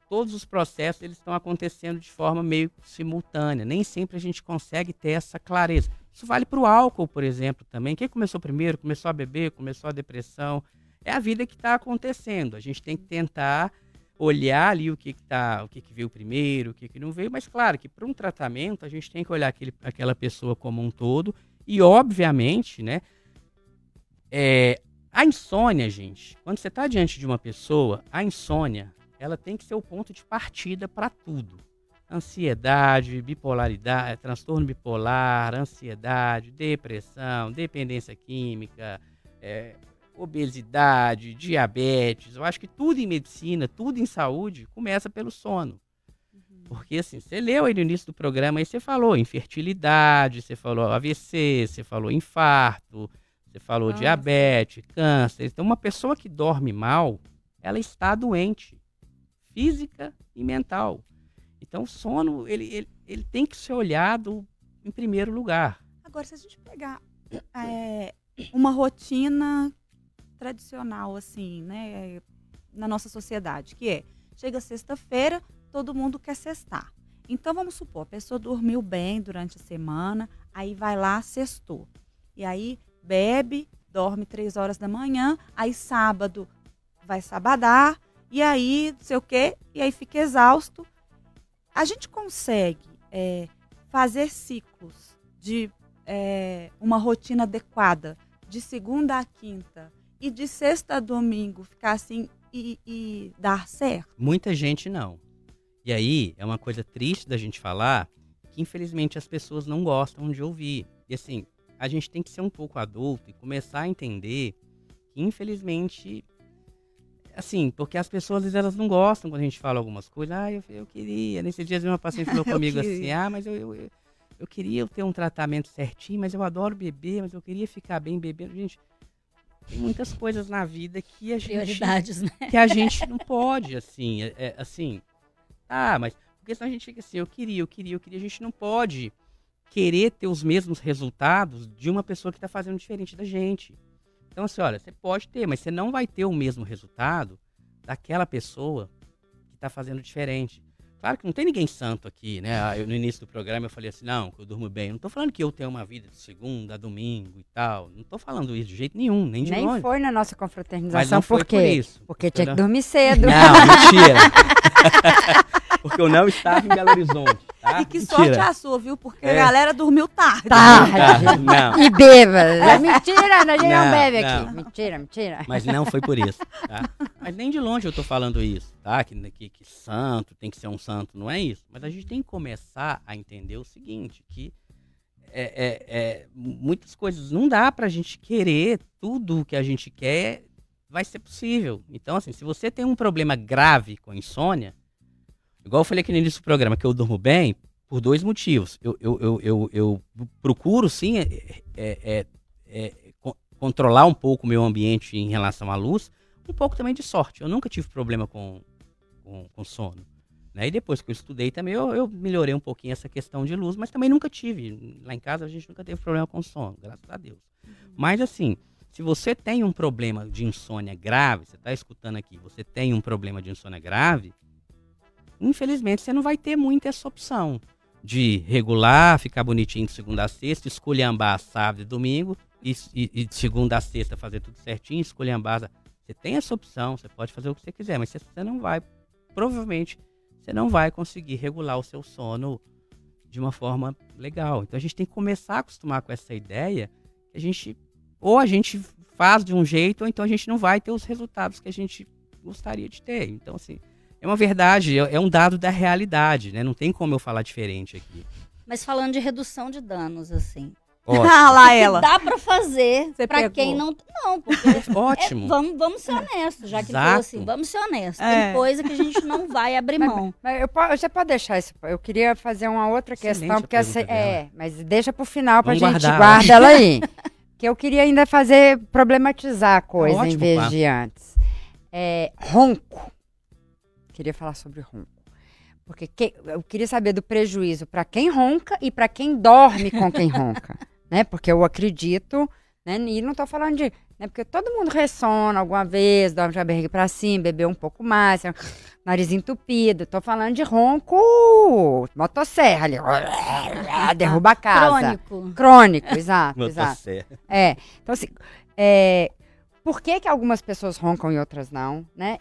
todos os processos eles estão acontecendo de forma meio simultânea. Nem sempre a gente consegue ter essa clareza. Isso vale para o álcool, por exemplo, também. Quem começou primeiro? Começou a beber, começou a depressão. É a vida que está acontecendo. A gente tem que tentar olhar ali o que, que, tá, o que, que veio primeiro, o que, que não veio, mas claro que para um tratamento a gente tem que olhar aquele, aquela pessoa como um todo e, obviamente, né, é, a insônia, gente, quando você está diante de uma pessoa, a insônia, ela tem que ser o ponto de partida para tudo. Ansiedade, bipolaridade, transtorno bipolar, ansiedade, depressão, dependência química, é, obesidade, diabetes. Eu acho que tudo em medicina, tudo em saúde, começa pelo sono. Porque assim, você leu aí no início do programa, aí você falou infertilidade, você falou AVC, você falou infarto, você falou Câncer. diabetes, câncer. Então, uma pessoa que dorme mal, ela está doente, física e mental. Então, o sono, ele, ele, ele tem que ser olhado em primeiro lugar. Agora, se a gente pegar é, uma rotina tradicional, assim, né, na nossa sociedade, que é, chega sexta-feira, todo mundo quer sextar. Então, vamos supor, a pessoa dormiu bem durante a semana, aí vai lá, sextou. E aí, bebe, dorme três horas da manhã, aí sábado vai sabadar, e aí, não sei o quê, e aí fica exausto. A gente consegue é, fazer ciclos de é, uma rotina adequada de segunda a quinta e de sexta a domingo ficar assim e, e dar certo? Muita gente não. E aí, é uma coisa triste da gente falar que infelizmente as pessoas não gostam de ouvir. E assim, a gente tem que ser um pouco adulto e começar a entender que infelizmente assim, porque as pessoas às vezes elas não gostam quando a gente fala algumas coisas. Ah, eu, eu queria. Nesse dia uma paciente falou comigo assim: "Ah, mas eu, eu, eu queria ter um tratamento certinho, mas eu adoro beber, mas eu queria ficar bem bebendo". Gente, tem muitas coisas na vida que a gente né? que a gente não pode, assim, é, é, assim. Ah, mas porque senão a gente fica assim, eu queria, eu queria, eu queria. A gente não pode querer ter os mesmos resultados de uma pessoa que está fazendo diferente da gente. Então, assim, olha, você pode ter, mas você não vai ter o mesmo resultado daquela pessoa que está fazendo diferente. Claro que não tem ninguém santo aqui, né? Ah, eu, no início do programa eu falei assim, não, que eu durmo bem. Não estou falando que eu tenho uma vida de segunda a domingo e tal. Não estou falando isso de jeito nenhum, nem de Nem longe. foi na nossa Mas confraternização, não foi por por quê? isso. Porque tinha que não- dormir cedo. Não, mentira. Porque eu não estava em Belo Horizonte, tá? E que Mentira. sorte a sua, viu? Porque a É. galera dormiu tarde. Tarde. Ah, não, E beba. É mentira, a gente não, Não, bebe não. aqui. Mentira, mentira. mas não foi por isso, tá? Mas nem de longe eu tô falando isso, tá? Que, que, que santo tem que ser um santo, não é isso. Mas a gente tem que começar a entender o seguinte, que é, é, é, muitas coisas não dá pra gente querer tudo o que a gente quer vai ser possível. Então, assim, se você tem um problema grave com insônia, igual eu falei aqui no início do programa, que eu durmo bem, por dois motivos. Eu, eu, eu, eu, eu procuro, sim, é, é, é, é, co- controlar um pouco o meu ambiente em relação à luz, um pouco também de sorte. Eu nunca tive problema com, com, com sono. Né? E depois que eu estudei também, eu, eu melhorei um pouquinho essa questão de luz, mas também nunca tive. Lá em casa a gente nunca teve problema com sono, graças a Deus. Mas assim, se você tem um problema de insônia grave, você está escutando aqui, você tem um problema de insônia grave, infelizmente você não vai ter muito essa opção de regular, ficar bonitinho de segunda a sexta, esculhambar sábado e domingo, e, e, e de segunda a sexta fazer tudo certinho, esculhambar. Você tem essa opção, você pode fazer o que você quiser, mas você você não vai, provavelmente, você não vai conseguir regular o seu sono de uma forma legal. Então a gente tem que começar a acostumar com essa ideia que a gente, ou a gente faz de um jeito, ou então a gente não vai ter os resultados que a gente gostaria de ter. Então, assim, é uma verdade, é é um dado da realidade, né? Não tem como eu falar diferente aqui. Mas falando de redução de danos, assim. Ótimo. Ah, lá ela. dá pra fazer Você pra pegou. quem não. Não, porque. Ótimo. É, vamos, vamos ser honestos, já que Exato. falou assim, vamos ser honestos. É. Tem coisa que a gente não vai abrir Mas- mão. Mas eu po- você pode deixar isso. Eu queria fazer uma outra Excelente questão, porque essa, é, mas deixa pro final pra Vamos gente guardar. guarda ela aí. que eu queria ainda fazer problematizar a coisa em Ótimo, vez pá. de antes. É, ronco. Queria falar sobre ronco. Porque que- eu queria saber do prejuízo para quem ronca e para quem dorme com quem ronca, né? Porque eu acredito, né? E não tô falando de, né? Porque todo mundo ressona alguma vez, dorme com a barriga para cima, bebeu um pouco mais, nariz entupido. Tô falando de ronco, motosserra ali, derruba a casa. Crônico. Crônico, exato, exato. Motosserra. É, então assim, é, por que que algumas pessoas roncam e outras não, né?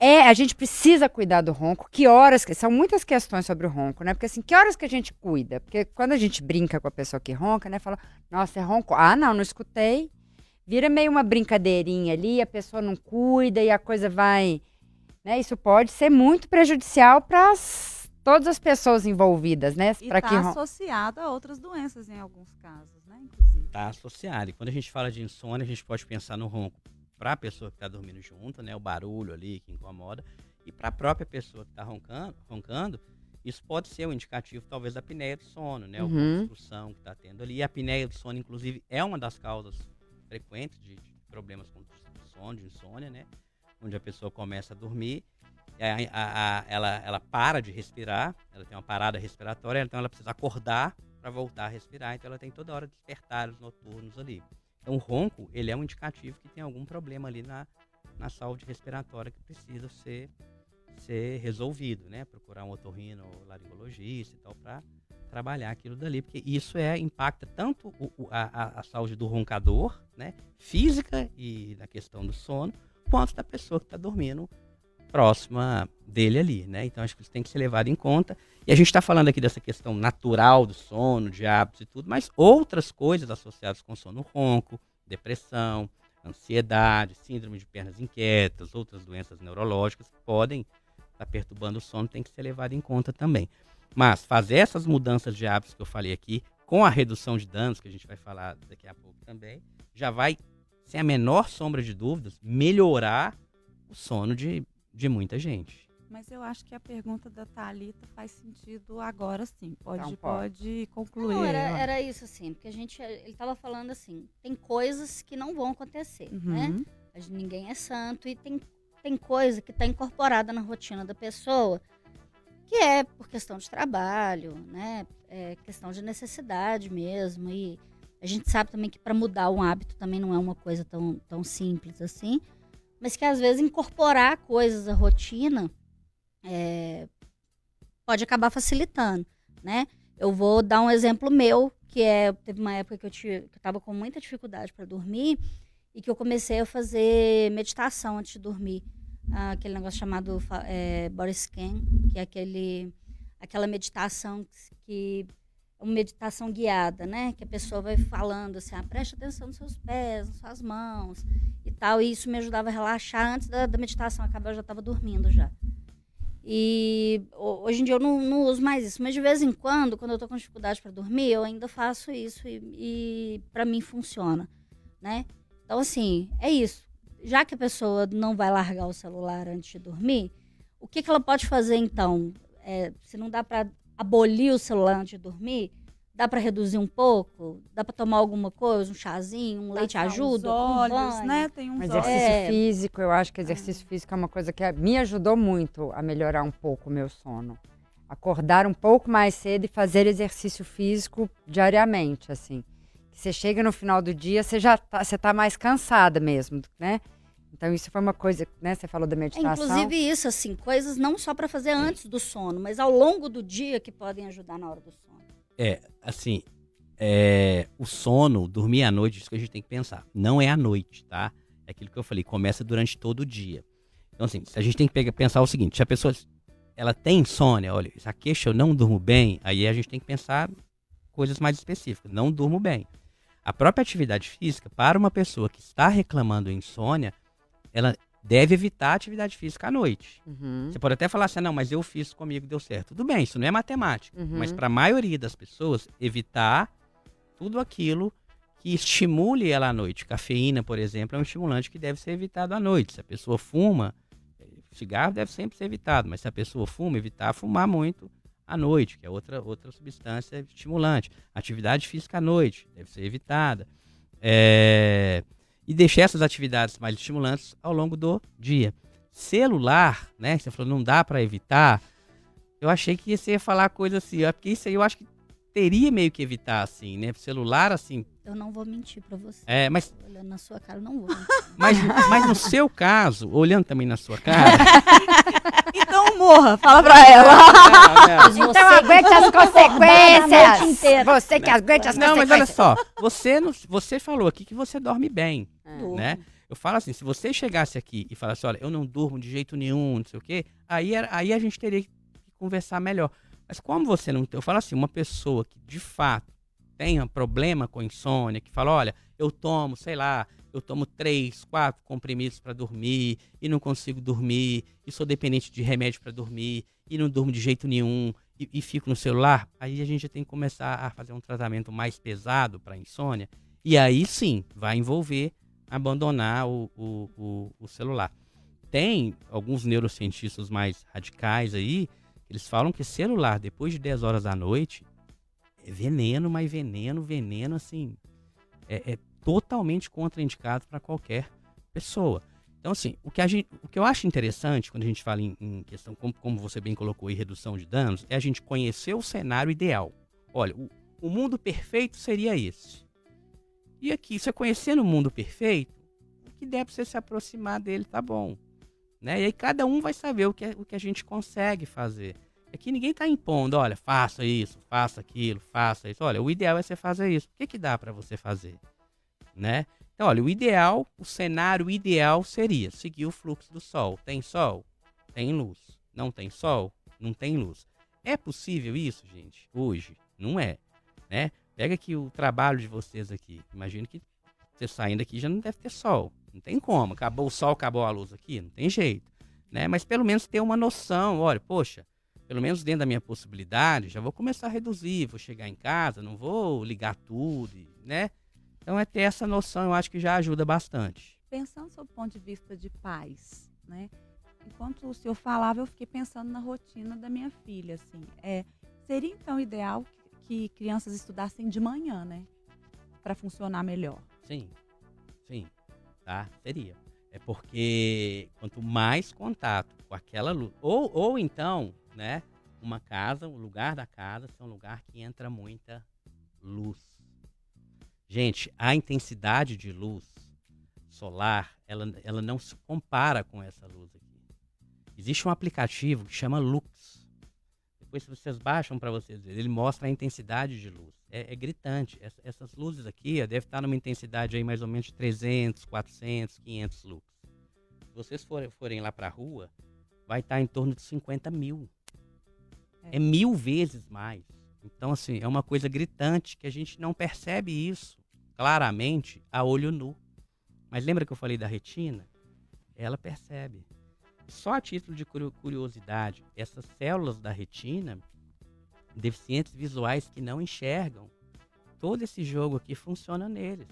É, a gente precisa cuidar do ronco. Que horas, que são muitas questões sobre o ronco, né? Porque assim, que horas que a gente cuida? Porque quando a gente brinca com a pessoa que ronca, né? Fala, nossa, é ronco. Ah, não, não escutei. Vira meio uma brincadeirinha ali, a pessoa não cuida e a coisa vai, né? Isso pode ser muito prejudicial para todas as pessoas envolvidas, né? E Para tá que ron- associado a outras doenças em alguns casos, né? Inclusive. Está associado. E quando a gente fala de insônia, a gente pode pensar no ronco para a pessoa que está dormindo junto, né? O barulho ali que incomoda. E para a própria pessoa que está roncando, roncando, isso pode ser um indicativo, talvez, da apneia do sono, né? Alguma Uhum. obstrução que está tendo ali. E a apneia do sono, inclusive, é uma das causas frequentes de, de problemas com sono, de insônia, né? Onde a pessoa começa a dormir, e a- a- a- ela, ela para de respirar, ela tem uma parada respiratória, então ela precisa acordar para voltar a respirar, então ela tem toda hora despertares noturnos ali. Então o ronco, ele é um indicativo que tem algum problema ali na, na saúde respiratória que precisa ser, ser resolvido, né? Procurar um otorrino laringologista e tal para trabalhar aquilo dali, porque isso é impacta tanto o- a- a saúde do roncador, né? Física e na questão do sono, quanto da pessoa que está dormindo próxima dele ali, né? Então acho que isso tem que ser levado em conta. E a gente está falando aqui dessa questão natural do sono, de hábitos e tudo, mas outras coisas associadas com sono ronco, depressão, ansiedade, síndrome de pernas inquietas, outras doenças neurológicas podem está perturbando o sono, tem que ser levado em conta também. Mas fazer essas mudanças de hábitos que eu falei aqui, com a redução de danos, que a gente vai falar daqui a pouco também, já vai, sem a menor sombra de dúvidas, melhorar o sono de, de muita gente. Mas eu acho que a pergunta da Thalita faz sentido agora sim. Pode, Então, pode. pode. concluir. Não, era, era isso, assim, porque a gente, ele tava falando assim, tem coisas que não vão acontecer, né? Uhum. Gente- Ninguém é santo e tem, tem coisa que está incorporada na rotina da pessoa, que é por questão de trabalho, né? É questão de necessidade mesmo. E a gente sabe também que para mudar um hábito também não é uma coisa tão, tão simples assim, mas que às vezes incorporar coisas à rotina é, pode acabar facilitando, né? Eu vou dar um exemplo meu, que é teve uma época que eu tive, que eu estava com muita dificuldade para dormir e que eu comecei a fazer meditação antes de dormir. Ah, aquele negócio chamado é, body scan, que é aquele, aquela meditação que é uma meditação guiada, né? Que a pessoa vai falando assim, ah, preste atenção nos seus pés, nas suas mãos e tal. E isso me ajudava a relaxar antes da, da meditação acabar, eu já estava dormindo já. E ho- hoje em dia eu não, não uso mais isso, mas de vez em quando, quando eu tô com dificuldade para dormir, eu ainda faço isso e, e para mim funciona, né? Então assim, é isso. Já que a pessoa não vai largar o celular antes de dormir, o que, que ela pode fazer então? É, se não dá para abolir o celular antes de dormir, dá para reduzir um pouco? Dá para tomar alguma coisa, um chazinho, um leite ajuda? Os um olhos, banho? né? Tem uns Um olhos. exercício É. físico, eu acho que exercício físico é uma coisa que me ajudou muito a melhorar um pouco o meu sono. Acordar um pouco mais cedo e fazer exercício físico diariamente, assim. Você chega no final do dia, você já tá, você tá mais cansada mesmo, né? Então isso foi uma coisa, né? Você falou da É, meditação. inclusive isso, assim, coisas não só para fazer antes do sono, mas ao longo do dia que podem ajudar na hora do sono. É, assim, é, o sono, dormir à noite, isso que a gente tem que pensar. Não é à noite, tá? É aquilo que eu falei, começa durante todo o dia. Então, assim, a gente tem que pegar- pensar o seguinte: se a pessoa ela tem insônia, olha, essa queixa eu não durmo bem, aí a gente tem que pensar coisas mais específicas. Não durmo bem. A própria atividade física, para uma pessoa que está reclamando de insônia, ela deve evitar atividade física à noite. Uhum, Você pode até falar assim, não, mas eu fiz comigo, deu certo. Tudo bem, isso não é matemática. Uhum. Mas para a maioria das pessoas, evitar tudo aquilo que estimule ela à noite. Cafeína, por exemplo, é um estimulante que deve ser evitado à noite. Se a pessoa fuma, eh, cigarro deve sempre ser evitado, mas se a pessoa fuma, evitar fumar muito à noite, que é outra, outra substância estimulante. Atividade física à noite deve ser evitada. É, E deixar essas atividades mais estimulantes ao longo do dia. Celular, né? Você falou, não dá para evitar. Eu achei que você ia falar coisa assim, porque isso aí eu acho que teria meio que evitar, assim, né? Celular, assim. Eu não vou mentir para você. É, mas, Olhando na sua cara, eu não vou mentir. mas, mas no seu caso, olhando também na sua cara. Então morra, fala pra ela. Mas você Então aguente as consequências! inteira. Você que aguente as Não, mas olha consequências! só, você, não- você falou aqui que você dorme bem, Durmo. né? Eu falo assim, se você chegasse aqui e falasse, olha, eu não durmo de jeito nenhum, não sei o quê, aí, era- aí a gente teria que conversar melhor. Mas como você não tem, eu falo assim, uma pessoa que de fato tenha problema com insônia, que fala, olha, eu tomo, sei lá, eu tomo três, quatro comprimidos para dormir e não consigo dormir, e sou dependente de remédio para dormir e não durmo de jeito nenhum e, e fico no celular, aí a gente tem que começar a fazer um tratamento mais pesado para insônia e aí sim vai envolver abandonar o, o, o, o celular. Tem alguns neurocientistas mais radicais aí, eles falam que celular depois de 10 horas da noite veneno, mas veneno, veneno assim, é, é totalmente contraindicado para qualquer pessoa. Então, assim, o que, a gente, o que eu acho interessante quando a gente fala em, em questão, como, como você bem colocou aí, redução de danos, é a gente conhecer o cenário ideal. Olha, o, o mundo perfeito seria esse. E aqui, você conhecendo o mundo perfeito, o que der para você se aproximar dele tá bom. Né? E aí cada um vai saber o que, é- o que a gente consegue fazer. Aqui ninguém tá impondo, olha, faça isso, faça aquilo, faça isso. Olha, o ideal é você fazer isso. O que, que dá para você fazer? Né? Então, olha, o ideal, o cenário ideal seria seguir o fluxo do sol. Tem sol? Tem luz. Não tem sol? Não tem luz. É possível isso, gente? Hoje? Não é. Né? Pega aqui o trabalho de vocês aqui. Imagino que você saindo aqui já não deve ter sol. Não tem como. Acabou o sol, acabou a luz aqui. Não tem jeito. né? Mas pelo menos ter uma noção, olha, poxa, pelo menos dentro da minha possibilidade, já vou começar a reduzir, vou chegar em casa, não vou ligar tudo, né? Então é ter essa noção, eu acho que já ajuda bastante. Pensando sob o ponto de vista de pais, né? Enquanto o senhor falava, eu fiquei pensando na rotina da minha filha, assim. É, seria então ideal que crianças estudassem de manhã, né? Para funcionar melhor. Sim, sim, tá? Seria. É porque quanto mais contato com aquela luz, ou, ou então, né, uma casa, o lugar da casa é um lugar que entra muita luz. Gente, a intensidade de luz solar, ela, ela não se compara com essa luz aqui. Existe um aplicativo que chama Lux. Depois vocês baixam para vocês verem, ele mostra a intensidade de luz. É, é gritante. Essa, essas luzes aqui deve estar numa intensidade aí mais ou menos de 300, 400, 500 lux. Se vocês forem, forem lá para a rua, vai estar em torno de 50 mil. É. mil vezes mais. Então, assim, é uma coisa gritante que a gente não percebe isso claramente a olho nu. Mas lembra que eu falei da retina? Ela percebe. Só a título de curiosidade, essas células da retina, deficientes visuais que não enxergam, todo esse jogo aqui funciona neles.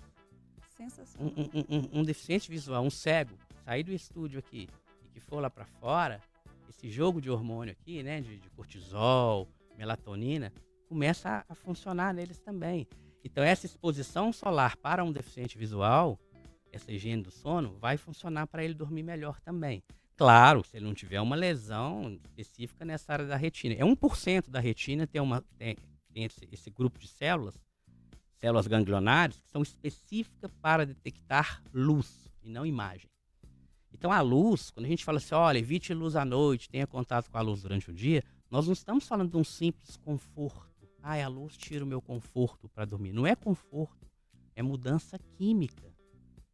Sensacional. Um, um, um, um deficiente visual, um cego, sair do estúdio aqui e que for lá para fora, esse jogo de hormônio aqui, né, de, de cortisol, melatonina, começa a, a, funcionar neles também. Então essa exposição solar para um deficiente visual, essa higiene do sono, vai funcionar para ele dormir melhor também. Claro, se ele não tiver uma lesão específica nessa área da retina. É 1% da retina tem, uma, tem, tem esse, esse, grupo de células, células ganglionares, que são específicas para detectar luz e não imagem. Então a luz, quando a gente fala assim, olha, evite luz à noite, tenha contato com a luz durante o dia, nós não estamos falando de um simples conforto. Ah, a luz tira o meu conforto para dormir. Não é conforto, é mudança química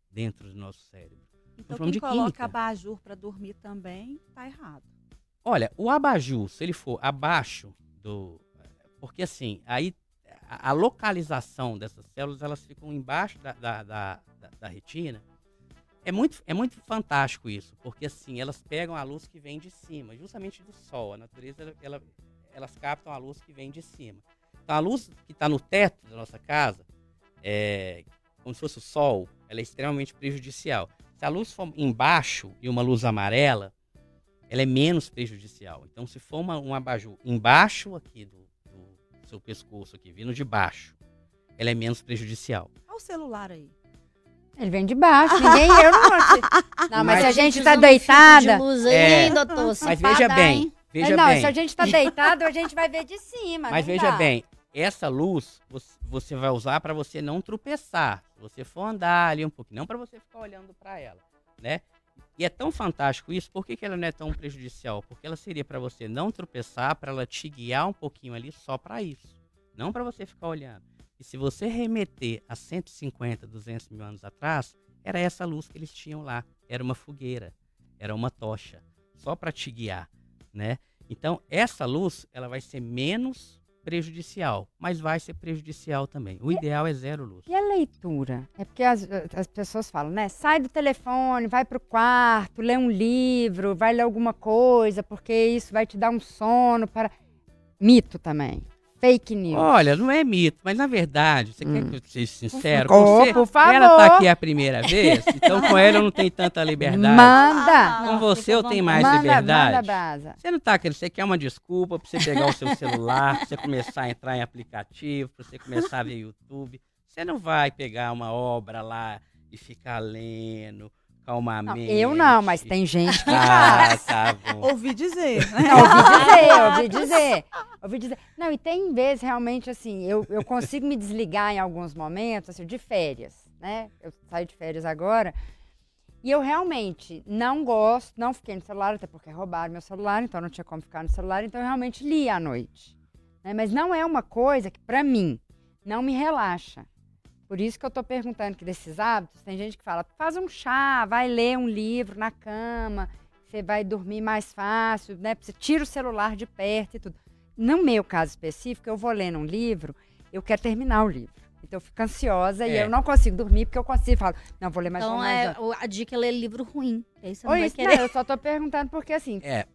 dentro do nosso cérebro. Então quem coloca química. abajur para dormir também tá errado. Olha, o abajur, se ele for abaixo do, porque assim, aí a, localização dessas células elas ficam embaixo da, da, da, da retina. É muito, é muito fantástico isso, porque assim, elas pegam a luz que vem de cima, justamente do sol. A natureza, ela, elas captam a luz que vem de cima. Então, a luz que está no teto da nossa casa, é, como se fosse o sol, ela é extremamente prejudicial. Se a luz for embaixo e uma luz amarela, ela é menos prejudicial. Então, se for uma, um abajur embaixo aqui do, do seu pescoço, aqui, vindo de baixo, ela é menos prejudicial. Olha o celular aí. Ele vem de baixo, ninguém eu não Não, mas, mas se a gente está deitada. De é, hein, doutor, mas veja bem, veja não, bem. se a gente está deitado, a gente vai ver de cima. Mas veja dá. bem, essa luz você vai usar para você não tropeçar. Se você for andar ali um pouquinho, não para você ficar olhando para ela, né? E é tão fantástico isso, por que, que ela não é tão prejudicial? Porque ela seria para você não tropeçar, para ela te guiar um pouquinho ali só para isso, não para você ficar olhando. E se você remeter a 150, 200 mil anos atrás, era essa luz que eles tinham lá, era uma fogueira, era uma tocha, só para te guiar, né? Então, essa luz, ela vai ser menos prejudicial, mas vai ser prejudicial também. O e, ideal é zero luz. E a leitura? É porque as, as pessoas falam, né? Sai do telefone, vai para o quarto, lê um livro, vai ler alguma coisa, porque isso vai te dar um sono para. Mito também. Fake news. Olha, não é mito, mas na verdade, você hum. quer que eu seja sincero? Oh, você, por favor. Ela está aqui a primeira vez, então com ela eu não tenho tanta liberdade. Manda! Ah, com você eu tenho mais manda, liberdade. Manda, brasa. Você não está querendo, você quer uma desculpa para você pegar o seu celular, para você começar a entrar em aplicativo, para você começar a ver YouTube. Você não vai pegar uma obra lá e ficar lendo calmamente. Não, eu não, mas tem gente que ah, faz. tá bom. Ouvi dizer. Não, ouvi dizer, ouvi dizer. Ouvi dizer. Não, e tem vezes realmente assim, eu, eu consigo me desligar em alguns momentos, assim, de férias, né? Eu saio de férias agora. E eu realmente não gosto, não fiquei no celular, até porque roubaram meu celular, então não tinha como ficar no celular, então eu realmente li à noite. Né? Mas não é uma coisa que, para mim, não me relaxa. Por isso que eu estou perguntando que desses hábitos, tem gente que fala, faz um chá, vai ler um livro na cama, você vai dormir mais fácil, né? Você tira o celular de perto e tudo. No meu caso específico, eu vou lendo um livro, eu quero terminar o livro. Então eu fico ansiosa e É. eu não consigo dormir porque eu consigo. Falo, não, vou ler mais Então uma mais é, a dica é ler livro ruim. Aí você não Ou vai isso, querer. não, eu só tô perguntando porque assim, É,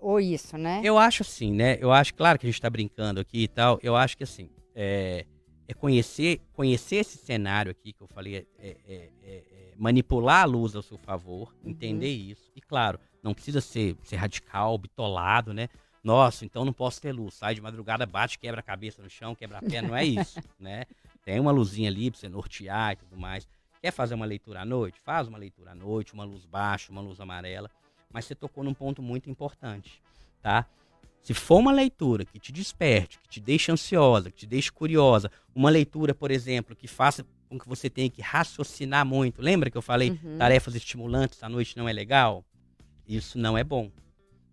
ou isso, né? Eu acho assim, né? Eu acho, claro que a gente tá brincando aqui e tal. Eu acho que assim, é, é conhecer, conhecer esse cenário aqui que eu falei, é, é- é- é manipular a luz ao seu favor, Uhum. entender isso. E claro, não precisa ser, ser radical, bitolado, né? Nossa, então não posso ter luz. Sai de madrugada, bate, quebra a cabeça no chão, quebra a perna. Não é isso, né? Tem uma luzinha ali pra você nortear e tudo mais. Quer fazer uma leitura à noite? Faz uma leitura à noite, uma luz baixa, uma luz amarela. Mas você tocou num ponto muito importante, tá? Se for uma leitura que te desperte, que te deixe ansiosa, que te deixe curiosa, uma leitura, por exemplo, que faça com que você tenha que raciocinar muito. Lembra que eu falei Uhum. tarefas estimulantes à noite não é legal? Isso não é bom,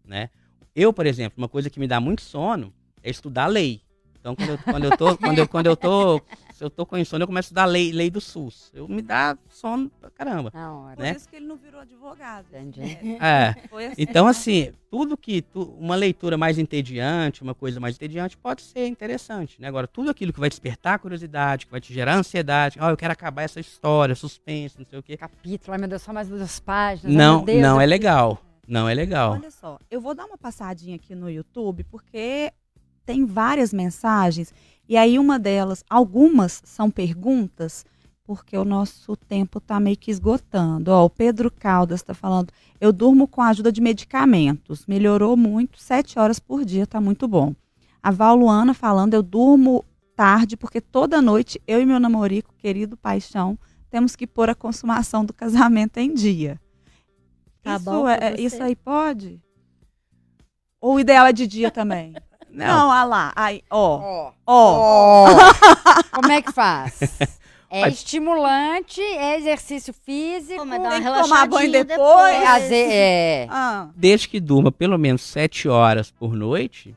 né? Eu, por exemplo, uma coisa que me dá muito sono é estudar lei. Então, quando eu, quando eu tô, quando eu, quando eu tô, se eu tô com insônia, eu começo a estudar lei, lei do SUS. Eu me dá sono pra caramba. Na hora. Por né? isso que ele não virou advogado. Entendi. É. Foi assim. Então, assim, tudo que. tu- uma leitura mais entediante, uma coisa mais entediante, pode ser interessante. Né? Agora, tudo aquilo que vai despertar curiosidade, que vai te gerar ansiedade, ó, eu quero acabar essa história, suspense, não sei o quê. Capítulo, ai meu Deus, só mais duas páginas. Não, meu Deus, não eu- é legal. Não é legal. Olha só, eu vou dar uma passadinha aqui no YouTube, porque tem várias mensagens, e aí uma delas, algumas são perguntas, porque o nosso tempo tá meio que esgotando. Ó, o Pedro Caldas está falando, eu durmo com a ajuda de medicamentos, melhorou muito, sete horas por dia, tá muito bom. A Val Luana falando, eu durmo tarde, porque toda noite eu e meu namorico, querido paixão, temos que pôr a consumação do casamento em dia. Tá isso, bom é, você? isso aí pode? Ou o ideal é de dia também? Não, Não, olha lá. Aí, ó, Ó. ó. Como é que faz? É Olha. estimulante, é exercício físico. Mas dá uma Tem que tomar banho relaxadinha depois. é, é. Ah, desde que durma pelo menos sete horas por noite,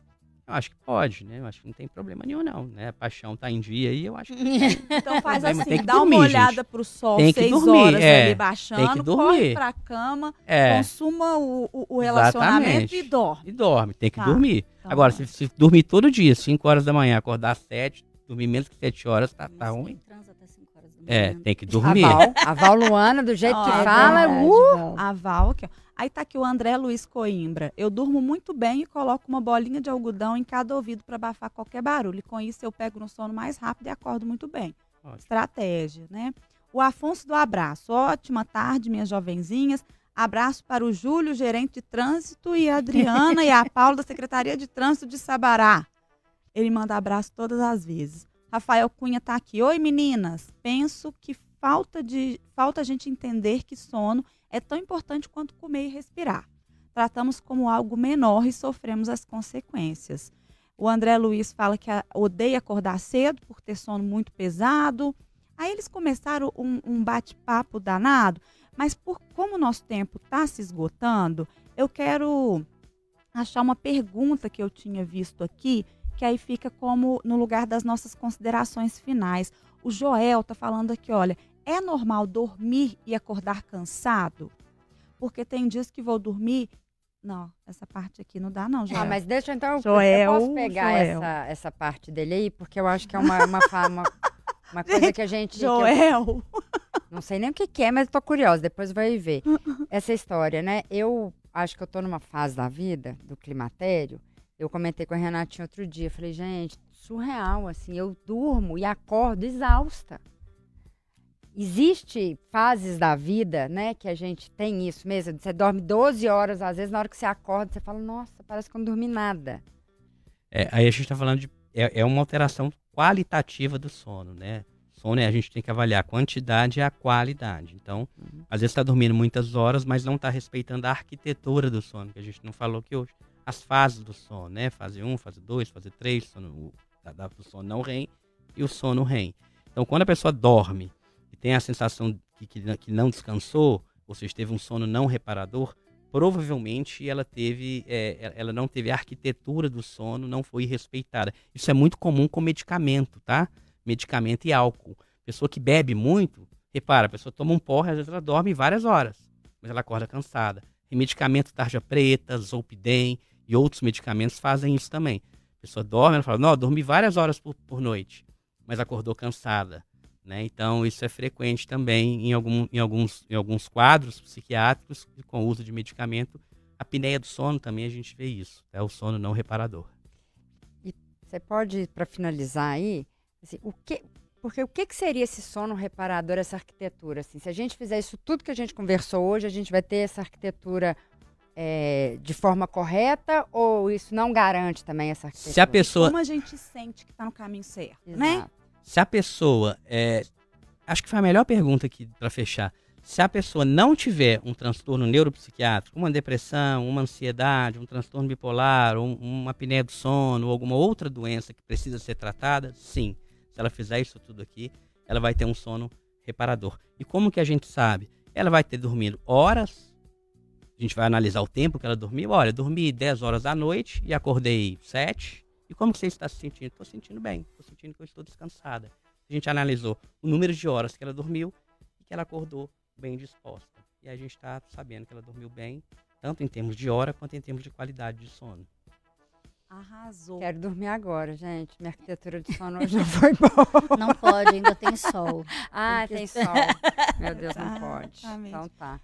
eu acho que pode, né? Eu acho que não tem problema nenhum, não. Né? A paixão tá em dia aí, eu acho que então faz assim, dá dormir, uma gente. olhada pro sol, Tem seis dormir, horas é. ali baixando, Tem que dormir. corre pra cama, é. consuma o, o- o relacionamento Exatamente. e dorme. E dorme, tem que Tá. dormir. Então, Agora, se, se dormir todo dia, 5 horas da manhã, acordar às 7, dormir menos que 7 horas, tá, tá ruim. É, manhã? tem que A dormir. Val, a Val Luana, do jeito que é fala, verdade, uh, Val. A Val, aqui, ó. Aí tá aqui o André Luiz Coimbra. Eu durmo muito bem e coloco uma bolinha de algodão em cada ouvido para abafar qualquer barulho. E com isso eu pego no sono mais rápido e acordo muito bem. Ótimo. Estratégia, né? O Afonso do Abraço. Ótima tarde, minhas jovenzinhas. Abraço para o Júlio, gerente de trânsito, e a Adriana e a Paula da Secretaria de Trânsito de Sabará. Ele manda abraço todas as vezes. Rafael Cunha tá aqui. Oi, meninas. Penso que falta de falta a gente entender que sono é tão importante quanto comer e respirar. Tratamos como algo menor e sofremos as consequências. O André Luiz fala que odeia acordar cedo por ter sono muito pesado. Aí eles começaram um, um bate-papo danado, mas por como o nosso tempo está se esgotando, eu quero achar uma pergunta que eu tinha visto aqui, que aí fica como no lugar das nossas considerações finais. O Joel tá falando aqui, olha, é normal dormir e acordar cansado? Porque tem dias que vou dormir. Não, essa parte aqui não dá, não, Joel. Ah, mas deixa então. eu- Joel, eu posso pegar Joel. essa, essa parte dele aí, porque eu acho que é uma, uma, uma, uma coisa que a gente. que eu- Joel. não sei nem o que, que é, mas tô curiosa, depois vai ver. Essa história, né? Eu acho que eu tô numa fase da vida, do climatério. Eu comentei com a Renatinha outro dia. Falei, gente, surreal, assim. Eu durmo e acordo exausta. Existe fases da vida, né, que a gente tem isso mesmo. Você dorme 12 horas, às vezes, na hora que você acorda, você fala, nossa, parece que eu não dormi nada. É, aí a gente está falando de. É, é uma alteração qualitativa do sono, né? Sono é a gente tem que avaliar a quantidade e a qualidade. Então, Uhum. às vezes está dormindo muitas horas, mas não está respeitando a arquitetura do sono, que a gente não falou aqui hoje. As fases do sono, né? Fase 1, fase 2, fase 3, sono, o, sono não REM e o sono REM. Então, quando a pessoa dorme e tem a sensação que, que não descansou, ou seja, teve um sono não reparador, provavelmente ela teve, é, ela não teve a arquitetura do sono, não foi respeitada. Isso é muito comum com medicamento, tá? Medicamento e álcool. Pessoa que bebe muito, repara, a pessoa toma um porre, às vezes ela dorme várias horas, mas ela acorda cansada. E medicamento tarja preta, Zolpidem e outros medicamentos fazem isso também. A pessoa dorme, ela fala, não, dormi várias horas por, por noite. mas acordou cansada. Né? Então, isso é frequente também em, algum, em, alguns, em alguns quadros psiquiátricos com uso de medicamento. A apneia do sono também a gente vê isso, é o sono não reparador. E você pode, para finalizar aí, assim, o que, porque o que, que seria esse sono reparador, essa arquitetura? Assim, se a gente fizer isso tudo que a gente conversou hoje, a gente vai ter essa arquitetura é, de forma correta ou isso não garante também essa arquitetura? Se a pessoa... Como a gente sente que está no caminho certo, né? Exato. Se a pessoa... É, acho que foi a melhor pergunta aqui para fechar. Se a pessoa não tiver um transtorno neuropsiquiátrico, uma depressão, uma ansiedade, um transtorno bipolar, um, uma apneia do sono, ou alguma outra doença que precisa ser tratada, sim se ela fizer isso tudo aqui, ela vai ter um sono reparador. E como que a gente sabe? Ela vai ter dormido horas. A gente vai analisar o tempo que ela dormiu. Olha, dormi 10 horas da noite e acordei 7. E como que você está se sentindo? Estou sentindo bem. Estou sentindo que eu estou descansada. A gente analisou o número de horas que ela dormiu e que ela acordou bem disposta. E a gente está sabendo que ela dormiu bem, tanto em termos de hora quanto em termos de qualidade de sono. Arrasou. Quero dormir agora, gente. Minha arquitetura de sono hoje não foi boa. Não pode, ainda tem sol. Ah, Tem tem sol. Meu Deus, não pode. Exatamente. Então tá.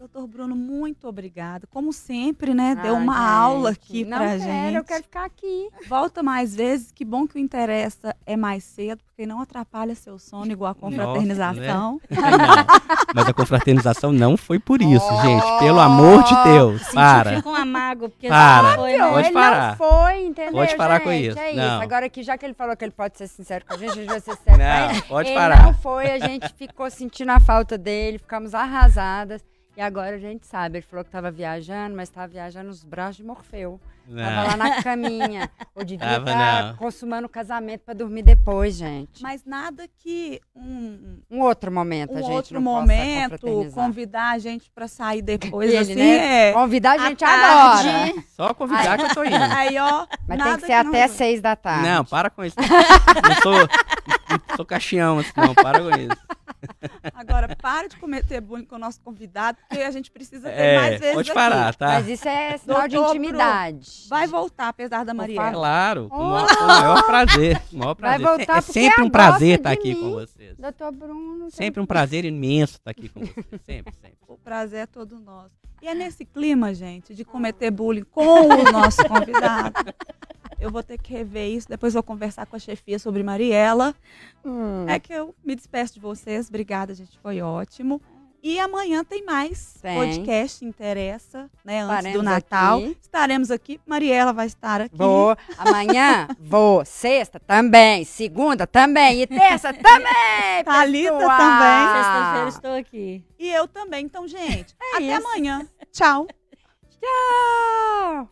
Doutor Bruno, muito obrigado. Como sempre, né? Deu Ah, uma gente, aula aqui não pra quero, gente. Eu quero ficar aqui. Volta mais vezes. Que bom que o interessa é mais cedo, porque não atrapalha seu sono igual a confraternização. Ai, não. Mas a confraternização não foi por isso, gente. Pelo amor de Deus, Senti para. com um amago, porque Para. não foi, né? Pode ele parar. não foi, entendeu? Pode parar com gente? isso. É Não. isso. Agora que já que ele falou que ele pode ser sincero com a gente, a gente vai ser sincero com ele. Não, pode ele parar. não foi, a gente ficou sentindo a falta dele, ficamos arrasadas. E agora a gente sabe, ele falou que estava viajando, mas estava viajando nos braços de Morfeu. Tava lá Não. na caminha. Ou devia Tava, estar não. consumando o casamento para dormir depois, gente. Mas nada que um, Um outro momento, a um gente outro não momento convidar a gente para sair depois, Ele, assim, né? é. Convidar a gente tarde. agora. Só convidar que eu tô indo. Aí, ó. Mas nada tem que ser não- até seis da tarde. Não, para com isso. Não sou, não sou caixão, assim, não. Para com isso. Agora, para de cometer bullying com o nosso convidado, porque a gente precisa ter É, mais vezes pode aqui. parar, tá? Mas isso é sinal de intimidade. Vai voltar, apesar da Mariela. Claro, com o maior, com o maior prazer. o maior Vai prazer. voltar é sempre um prazer estar aqui mim. com vocês. Doutor Bruno. Sempre um prazer imenso estar aqui com vocês. Sempre, sempre. O prazer é todo nosso. E é nesse clima, gente, de cometer bullying com o nosso convidado. Eu vou ter que rever isso, depois vou conversar com a chefia sobre Mariela. Hum, É que eu me despeço de vocês. Obrigada, gente. Foi ótimo. E amanhã tem mais Tem. podcast Interessa, né? Antes Estaremos do Natal. aqui. Estaremos aqui. Mariela vai estar aqui. Vou. Amanhã vou. Sexta também. Segunda também. E terça também. Thalita pessoal. também. Sexta-feira estou aqui. E eu também. Então, gente, até isso. amanhã. Tchau. Tchau.